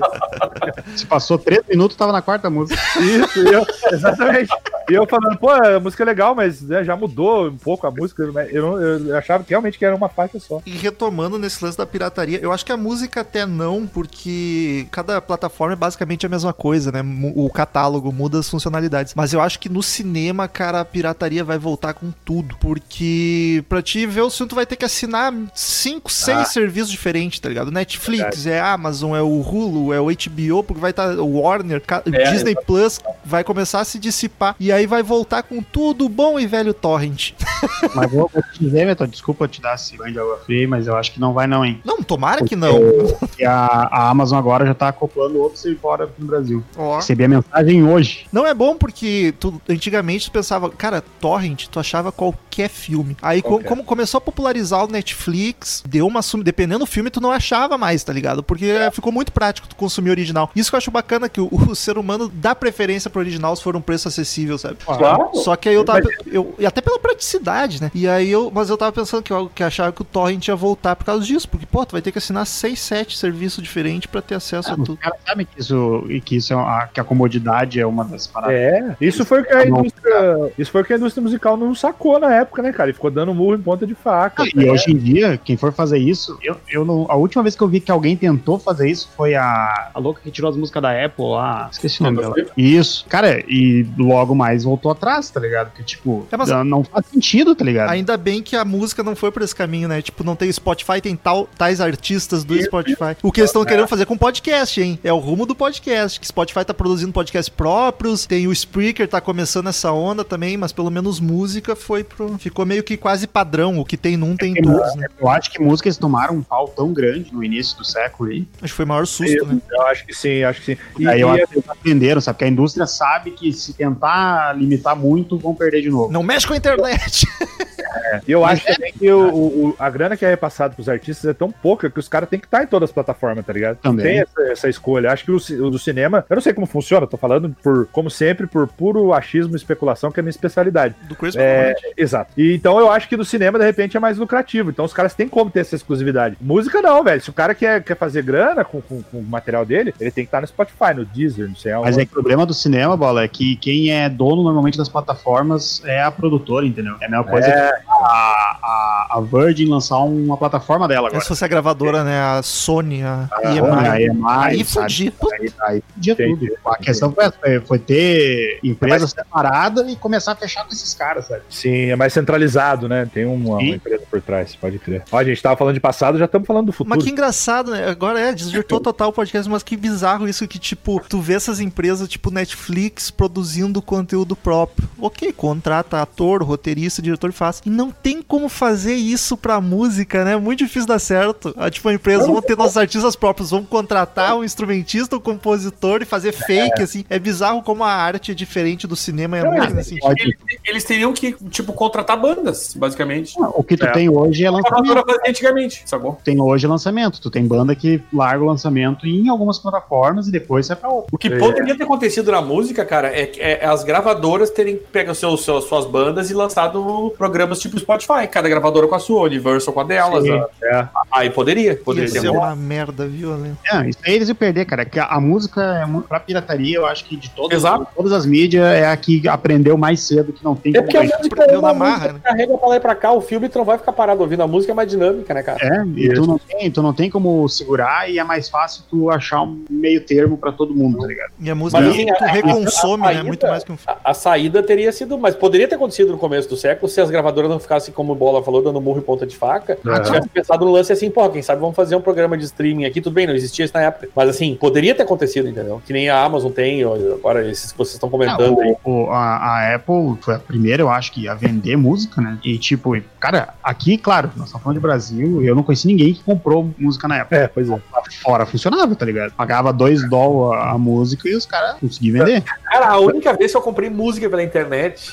Se passou três minutos, tava na quarta música. Isso, e eu, exatamente. E eu falando, pô, a música é legal, mas né, já mudou um pouco a música. mas Eu, eu achava que realmente que era uma faixa só. E retomando nesse lance da pirataria, eu acho que a música até não, porque cada plataforma é basicamente a mesma coisa, né? O catálogo muda as funcionalidades. Mas eu acho que no cinema, cara, a pirataria vai voltar com tudo. Porque pra te ver o filme, tu vai ter que assinar cinco, seis Ah. serviços diferentes, tá ligado? Netflix, é Amazon, é o Hulu, é o HBO, porque vai estar o Warner, É, Disney Plus vai começar a se dissipar. E aí vai voltar com tudo bom e velho torrent. Mas vou, vou te dizer, Beto, desculpa te dar esse banho de água fria, mas eu acho que não vai não, hein? Não, tomara que não. Porque (laughs) a, a Amazon agora já tá acoplando outro aqui no Brasil. Ó. Recebi a mensagem hoje. Não é bom porque tu, antigamente tu pensava, cara, torrent, tu achava qualquer filme. Aí Qualquer. como começou a popularizar o Netflix, deu uma sum... dependendo do filme tu não achava mais, tá ligado? Porque ficou muito prático tu consumir original. Isso que eu acho bacana que o, o ser humano dá preferência pro original se for um preço acessível, sabe? Claro. Só que aí eu tava. Eu, e até pela praticidade, né? E aí eu. Mas eu tava pensando que eu que achava que o Torrent ia voltar por causa disso. Porque, pô, tu vai ter que assinar 6, 7 serviços diferentes pra ter acesso a Os tudo. caras sabem que isso, e que isso é uma, que a comodidade é uma das paradas. É, isso foi o que a indústria. Isso foi o que a indústria musical não sacou na época, né, cara? E ficou dando murro em ponta de faca. E hoje em dia, quem for fazer isso, eu, eu não, a última vez que eu vi que alguém tentou fazer isso foi a, a louca que tirou as músicas da Apple lá. Esqueci o nome dela. Isso. Cara, e logo mais voltou atrás, tá ligado? Porque, tipo, É, mas- não faz sentido, tá ligado? Ainda bem que a música não foi por esse caminho, né? Tipo, não tem Spotify, tem tal, tais artistas do Spotify. O que eles estão querendo fazer com podcast, hein? É o rumo do podcast. Que Spotify tá produzindo podcast próprios, tem o Spreaker, tá começando essa onda também, mas pelo menos música foi pro. Ficou meio que quase padrão. O que tem num tem em todos, né? Eu acho que músicas tomaram um pau tão grande no início do século aí. Acho que foi o maior susto, né? Eu acho que sim, acho que sim. E, aí eu e- acho que eles aprenderam, sabe? Porque a indústria sabe que se tentar limitar muito, vão perder de novo. Não mexe com a internet. E eu acho também que o, o- a grana que é repassada pros artistas é tão pouca que os caras têm que estar em todas as plataformas, tá ligado? Também. tem essa, essa escolha. Acho que o, o do cinema, eu não sei como funciona, tô falando por, como sempre, por puro achismo e especulação, que é a minha especialidade. Do Chris É, exato. E então eu acho que do cinema, de repente, é mais lucrativo. Então os caras têm como ter essa exclusividade. Música não, velho. Se o cara quer, quer fazer grana com, com, com o material dele, ele tem que estar no Spotify, no Deezer, não sei aonde. Mas é que o problema do cinema, Bola, é que quem é dono normalmente das plataformas é a produtora, entendeu? É a mesma coisa É. que a, a, a Virgin lançar uma plataforma dela É agora. se fosse a gravadora, né? A Sony, a Ah, EMI. a EMI, Aí fudia. Aí, aí Entendi. tudo. A questão foi, foi- ter empresa separada e começar a fechar com esses caras, sabe? Sim, é mais centralizado, né? Tem uma, uma empresa por trás, pode crer. Ó, a gente tava falando de passado, já estamos falando do futuro. Mas que engraçado, né? Agora é, desvirtuou total o podcast, mas que bizarro isso que, tipo, tu vê essas empresas, tipo Netflix, produzindo conteúdo próprio. Ok, contrata ator, roteirista, diretor e faz. E não tem como fazer isso pra música, né? Muito difícil dar certo. Ah, tipo, a empresa, vamos ter nossos artistas próprios, vamos contratar um instrumentista, um compositor e fazer fake, assim. É bizarro como a arte é diferente do cinema e a música nesse sentido. Eles, eles teriam que, tipo, contratar bandas, basicamente. O que tu É. tem hoje é A lançamento. antigamente, sacou? tem hoje lançamento. Tu tem banda que larga o lançamento em algumas plataformas e depois sai pra outra. O que poderia ter acontecido na música, cara, é, é as gravadoras terem pego seus, seus- suas bandas e lançado programas tipo Spotify, cada gravadora com a sua, Universal com a delas. Sim, né? é. Aí poderia, poderia ser rolado. uma merda violenta. É, isso aí eles iam perder, cara. Que a, a música é pra pirataria, eu acho que de todas, Exato. todas as mídias é a que aprendeu mais cedo que não tem É porque a é Aprendeu uma na marra, né? que carrega pra lá e pra cá, o filme tu não vai ficar parado ouvindo a música, é mais dinâmica, né, cara? É, e tu não, tem, tu não tem como segurar e é mais fácil tu achar um meio termo pra todo mundo, tá ligado? E a música Mas, assim, tu a- a- reconsome, a né? Muito mais que um filme. A, a saída teria sido, mas poderia ter acontecido no começo do século se as gravadoras não ficassem, como o Bola falou, dando murro e ponta de faca. É. Tivesse pensado no lance assim, pô, quem sabe vamos fazer um programa de streaming aqui, tudo bem, não existia isso na época. Mas assim, poderia ter acontecido, entendeu? Que nem a Amazon tem, agora esses que vocês estão comentando aí. O- o- a, a Apple foi a primeira, eu acho, que a vender música, né? E tipo, cara, aqui, claro, nós estamos falando de Brasil, eu não conheci ninguém que comprou música na Apple. É, pois é. Fora funcionava, tá ligado? Pagava 2 dólares a, a música e os caras conseguiam vender. Cara, a única vez que eu comprei música pela internet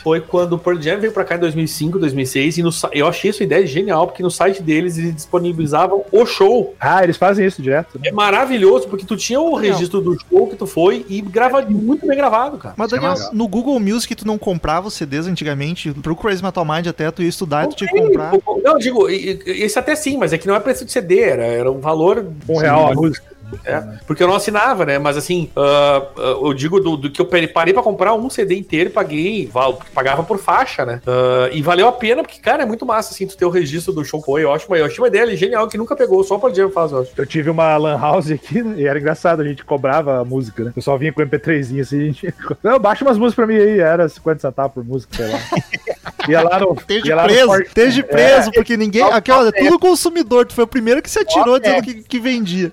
foi quando o Pearl Jam veio pra cá em 2005, 2006, e no, eu achei essa ideia genial, porque no site deles eles disponibilizavam o show. Ah, eles fazem isso direto. Né? É maravilhoso, porque tu tinha o registro do show que tu foi e grava muito bem gravado, cara. Mas, Isso é Daniel, legal. no Google Music tu não comprava os CDs antigamente? Pro Crazy Metal Mind até tu ia estudar e tu tinha que comprar. Não, eu digo, esse até sim, mas é que não é preço de CD, era, era um valor. Um real a música. É, porque eu não assinava, né? Mas assim, ah, ah, eu digo do, do que eu parei pra comprar um CD inteiro e paguei, val- pagava por faixa, né? Ah, e valeu a pena, porque, cara, é muito massa, assim, tu ter o registro do show foi. Eu acho, eu achei uma ideia ali genial que nunca pegou, só o Pearl Jam faz, eu acho. Eu tive uma lan house aqui, né? E era engraçado, a gente cobrava a música, né? O pessoal vinha com MP3zinho assim, a gente. (laughs) Não, baixa umas músicas pra mim aí, era 50 centavos por música, sei lá. (laughs) Ia lá no. Esteja ia lá no preso, For- esteja É. preso, porque ninguém. Aqui, olha, tudo consumidor. Tu foi o primeiro que se atirou dizendo que, que vendia.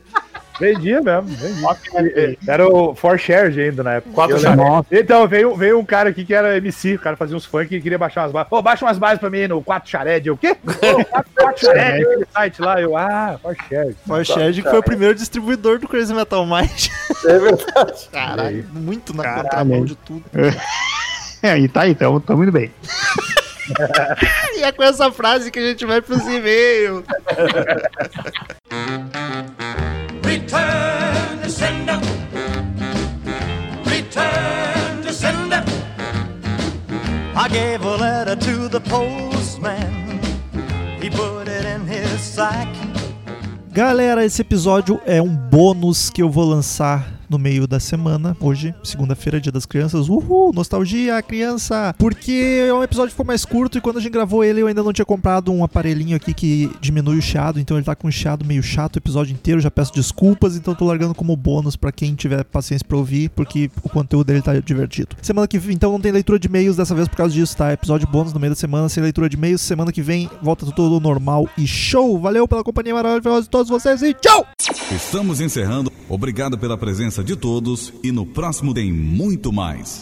Vendia mesmo, vendia. Era o For Shared ainda na época. Quatro shared. Então, veio, veio um cara aqui que era MC, o cara fazia uns funk e queria baixar umas bases. Pô, baixa umas bases pra mim no 4 Shared. Eu, o quê? (laughs) Pô, 4, 4 Shared, aquele site lá. Eu, ah, For Shared. O Shed que foi o primeiro distribuidor do Crazy Metal Mind. (laughs) É verdade. Caralho, muito na Caralho. contramão de tudo. (laughs) É, e tá aí, tamo, tamo indo bem. E é com essa frase que a gente vai pros e-mails. Return to sender. Return to sender. I gave a letter to the postman. He put it in his sack. Galera, esse episódio é um bônus que eu vou lançar no meio da semana. Hoje, segunda-feira, dia das crianças. Uhul, nostalgia, criança! Porque é um episódio ficou mais curto e quando a gente gravou ele eu ainda não tinha comprado um aparelhinho aqui que diminui o chiado, então ele tá com um chiado meio chato o episódio inteiro. Já peço desculpas, então tô largando como bônus pra quem tiver paciência pra ouvir, porque o conteúdo dele tá divertido. Semana que vem, então não tem leitura de e-mails dessa vez por causa disso, tá? Episódio bônus no meio da semana, sem leitura de e-mails. Semana que vem volta tudo normal e show! Valeu pela companhia maravilhosa de todos vocês e tchau! Estamos encerrando. Obrigado pela presença de todos e no próximo tem muito mais.